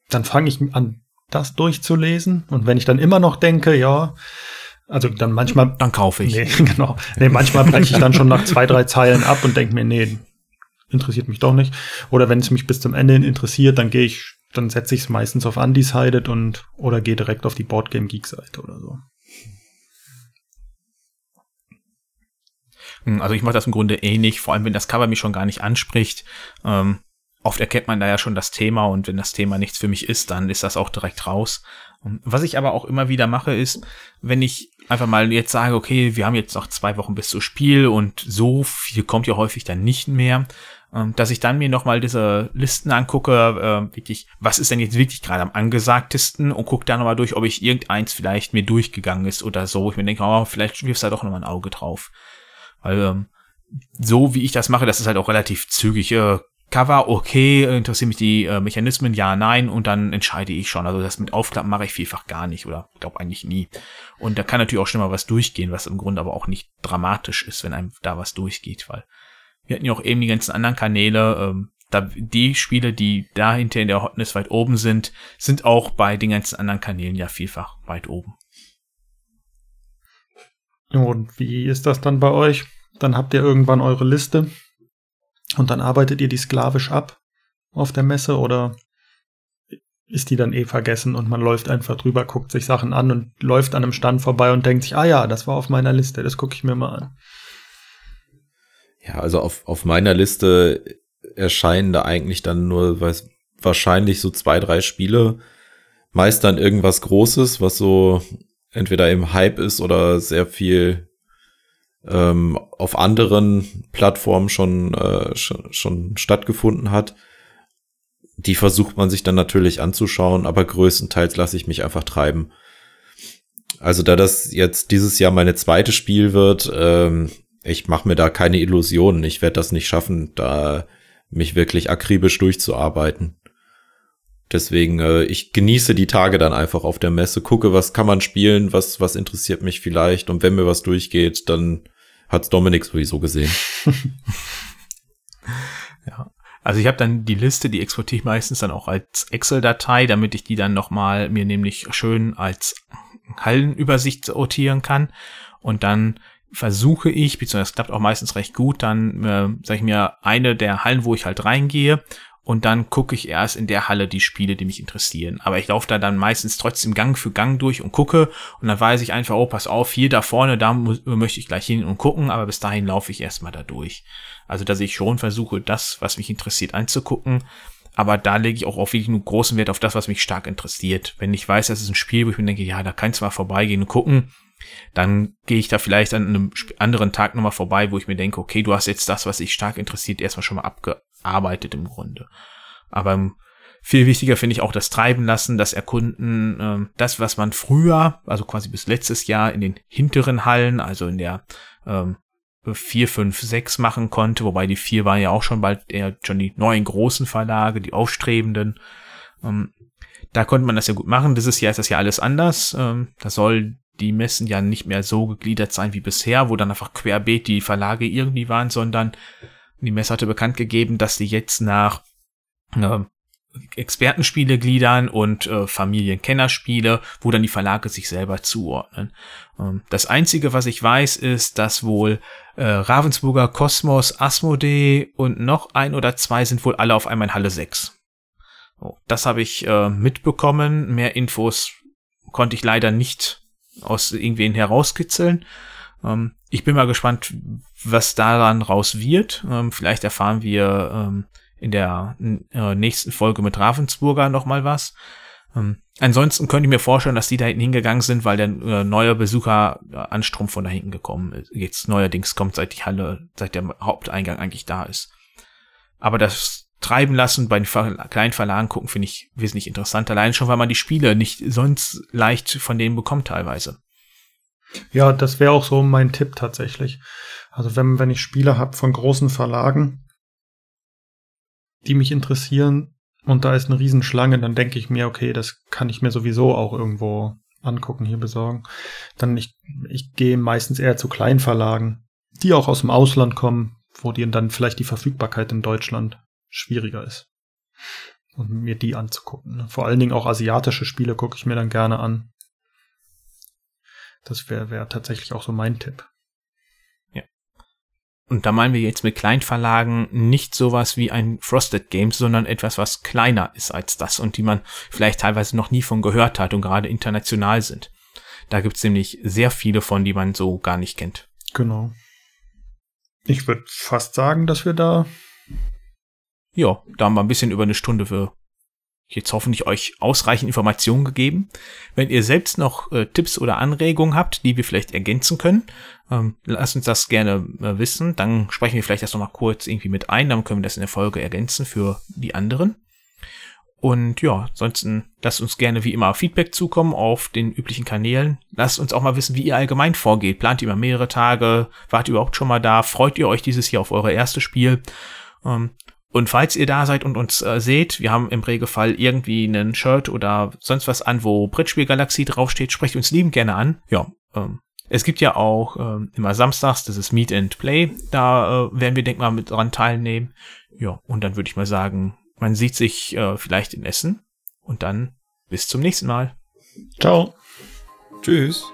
Dann fange ich an, das durchzulesen. Und wenn ich dann immer noch denke, ja, also dann manchmal. Dann kaufe ich. Nee, genau. Nee, manchmal breche ich dann schon nach zwei, drei Zeilen ab und denke mir, nee, interessiert mich doch nicht. Oder wenn es mich bis zum Ende interessiert, dann gehe ich, dann setze ich es meistens auf Undecided und oder gehe direkt auf die Boardgame Geek Seite oder so. Hm, also ich mache das im Grunde eh nicht, vor allem wenn das Cover mich schon gar nicht anspricht. Ähm, oft erkennt man da ja schon das Thema und wenn das Thema nichts für mich ist, dann ist das auch direkt raus. Was ich aber auch immer wieder mache, ist, wenn ich einfach mal jetzt sage, okay, wir haben jetzt noch zwei Wochen bis zum Spiel und so viel kommt ja häufig dann nicht mehr, ähm, dass ich dann mir nochmal diese Listen angucke, äh, wirklich, was ist denn jetzt wirklich gerade am angesagtesten und gucke dann nochmal durch, ob ich irgendeins vielleicht mir durchgegangen ist oder so. Ich mir denke, oh, vielleicht wirfst du da doch nochmal ein Auge drauf. Weil ähm, so wie ich das mache, das ist halt auch relativ zügig. Äh, Cover, okay, interessieren mich die äh, Mechanismen, ja, nein, und dann entscheide ich schon. Also das mit Aufklappen mache ich vielfach gar nicht oder glaube eigentlich nie. Und da kann natürlich auch schon mal was durchgehen, was im Grunde aber auch nicht dramatisch ist, wenn einem da was durchgeht, weil wir hatten ja auch eben die ganzen anderen Kanäle, ähm, da die Spiele, die dahinter in der Hotness weit oben sind, sind auch bei den ganzen anderen Kanälen ja vielfach weit oben. Und wie ist das dann bei euch? Dann habt ihr irgendwann eure Liste und dann arbeitet ihr die sklavisch ab auf der Messe oder ist die dann eh vergessen und man läuft einfach drüber, guckt sich Sachen an und läuft an einem Stand vorbei und denkt sich, ah ja, das war auf meiner Liste, das gucke ich mir mal an. Ja, also auf, auf meiner Liste erscheinen da eigentlich dann nur weiß, wahrscheinlich so zwei, drei Spiele. meist dann irgendwas Großes, was so entweder im Hype ist oder sehr viel ähm, auf anderen Plattformen schon, äh, schon, schon stattgefunden hat. Die versucht man sich dann natürlich anzuschauen, aber größtenteils lasse ich mich einfach treiben. Also da das jetzt dieses Jahr meine zweite Spiel wird, ähm, ich mache mir da keine Illusionen. Ich werde das nicht schaffen, da mich wirklich akribisch durchzuarbeiten. Deswegen, äh, ich genieße die Tage dann einfach auf der Messe, gucke, was kann man spielen, was, was interessiert mich vielleicht. Und wenn mir was durchgeht, dann hat's Dominik sowieso gesehen. ja. Also ich habe dann die Liste, die exportiere ich meistens dann auch als Excel-Datei, damit ich die dann nochmal mir nämlich schön als Hallenübersicht sortieren kann. Und dann versuche ich, beziehungsweise es klappt auch meistens recht gut, dann äh, sage ich mir eine der Hallen, wo ich halt reingehe und dann gucke ich erst in der Halle die Spiele, die mich interessieren. Aber ich laufe da dann meistens trotzdem Gang für Gang durch und gucke und dann weiß ich einfach, oh, pass auf, hier da vorne, da möchte ich gleich hin und gucken, aber bis dahin laufe ich erstmal da durch. Also, dass ich schon versuche, das, was mich interessiert, anzugucken. Aber da lege ich auch auf wirklich einen großen Wert auf das, was mich stark interessiert. Wenn ich weiß, das ist ein Spiel, wo ich mir denke, ja, da kann ich zwar vorbeigehen und gucken, dann gehe ich da vielleicht an einem anderen Tag nochmal vorbei, wo ich mir denke, okay, du hast jetzt das, was dich stark interessiert, erstmal schon mal abgearbeitet im Grunde. Aber viel wichtiger finde ich auch das Treiben lassen, das Erkunden, ähm, das, was man früher, also quasi bis letztes Jahr in den hinteren Hallen, also in der ähm, 4, 5, 6 machen konnte, wobei die 4 war ja auch schon bald eher schon die neuen großen Verlage, die aufstrebenden. Ähm, da konnte man das ja gut machen. Dieses Jahr ist das ja alles anders. Ähm, da soll die Messen ja nicht mehr so gegliedert sein wie bisher, wo dann einfach querbeet die Verlage irgendwie waren, sondern die Messe hatte bekannt gegeben, dass die jetzt nach äh, Expertenspiele gliedern und äh, Familienkennerspiele, wo dann die Verlage sich selber zuordnen. Ähm, das Einzige, was ich weiß, ist, dass wohl äh, Ravensburger, Kosmos, Asmodee und noch ein oder zwei sind wohl alle auf einmal in Halle 6. So, das habe ich äh, mitbekommen. Mehr Infos konnte ich leider nicht aus irgendwen herauskitzeln. Ähm, ich bin mal gespannt, was daran raus wird. Ähm, vielleicht erfahren wir ähm, in der äh, nächsten Folge mit Ravensburger noch mal was. Ähm, ansonsten könnte ich mir vorstellen, dass die da hinten hingegangen sind, weil der äh, neue Besucheranstrom von da hinten gekommen ist. Jetzt neuerdings kommt, seit die Halle, seit der Haupteingang eigentlich da ist. Aber das treiben lassen, bei den kleinen Verlagen gucken, finde ich wesentlich interessanter. Allein schon, weil man die Spiele nicht sonst leicht von denen bekommt teilweise. Ja, das wäre auch so mein Tipp tatsächlich. Also wenn, wenn ich Spiele habe von großen Verlagen, die mich interessieren und da ist eine Riesenschlange, dann denke ich mir, okay, das kann ich mir sowieso auch irgendwo angucken, hier besorgen. Dann ich, ich gehe meistens eher zu Kleinverlagen, die auch aus dem Ausland kommen, wo die dann vielleicht die Verfügbarkeit in Deutschland schwieriger ist. Und mir die anzugucken. Vor allen Dingen auch asiatische Spiele gucke ich mir dann gerne an. Das wäre wär tatsächlich auch so mein Tipp. Ja. Und da meinen wir jetzt mit Kleinverlagen nicht sowas wie ein Frosted Games, sondern etwas, was kleiner ist als das und die man vielleicht teilweise noch nie von gehört hat und gerade international sind. Da gibt's nämlich sehr viele von, die man so gar nicht kennt. Genau. Ich würde fast sagen, dass wir da ja, da haben wir ein bisschen über eine Stunde für jetzt hoffentlich euch ausreichend Informationen gegeben. Wenn ihr selbst noch äh, Tipps oder Anregungen habt, die wir vielleicht ergänzen können, ähm, lasst uns das gerne äh, wissen. Dann sprechen wir vielleicht das nochmal kurz irgendwie mit ein, dann können wir das in der Folge ergänzen für die anderen. Und ja, ansonsten lasst uns gerne wie immer Feedback zukommen auf den üblichen Kanälen. Lasst uns auch mal wissen, wie ihr allgemein vorgeht. Plant ihr immer mehrere Tage? Wart ihr überhaupt schon mal da? Freut ihr euch dieses Jahr auf eure erste Spiel? Ähm, und falls ihr da seid und uns äh, seht, wir haben im Regelfall irgendwie einen Shirt oder sonst was an, wo Brettspiel Galaxie draufsteht, sprecht uns lieben gerne an. Ja, ähm, es gibt ja auch ähm, immer samstags, das ist Meet and Play. Da äh, werden wir, denk mal, mit dran teilnehmen. Ja, und dann würde ich mal sagen, man sieht sich äh, vielleicht in Essen. Und dann bis zum nächsten Mal. Ciao. Tschüss.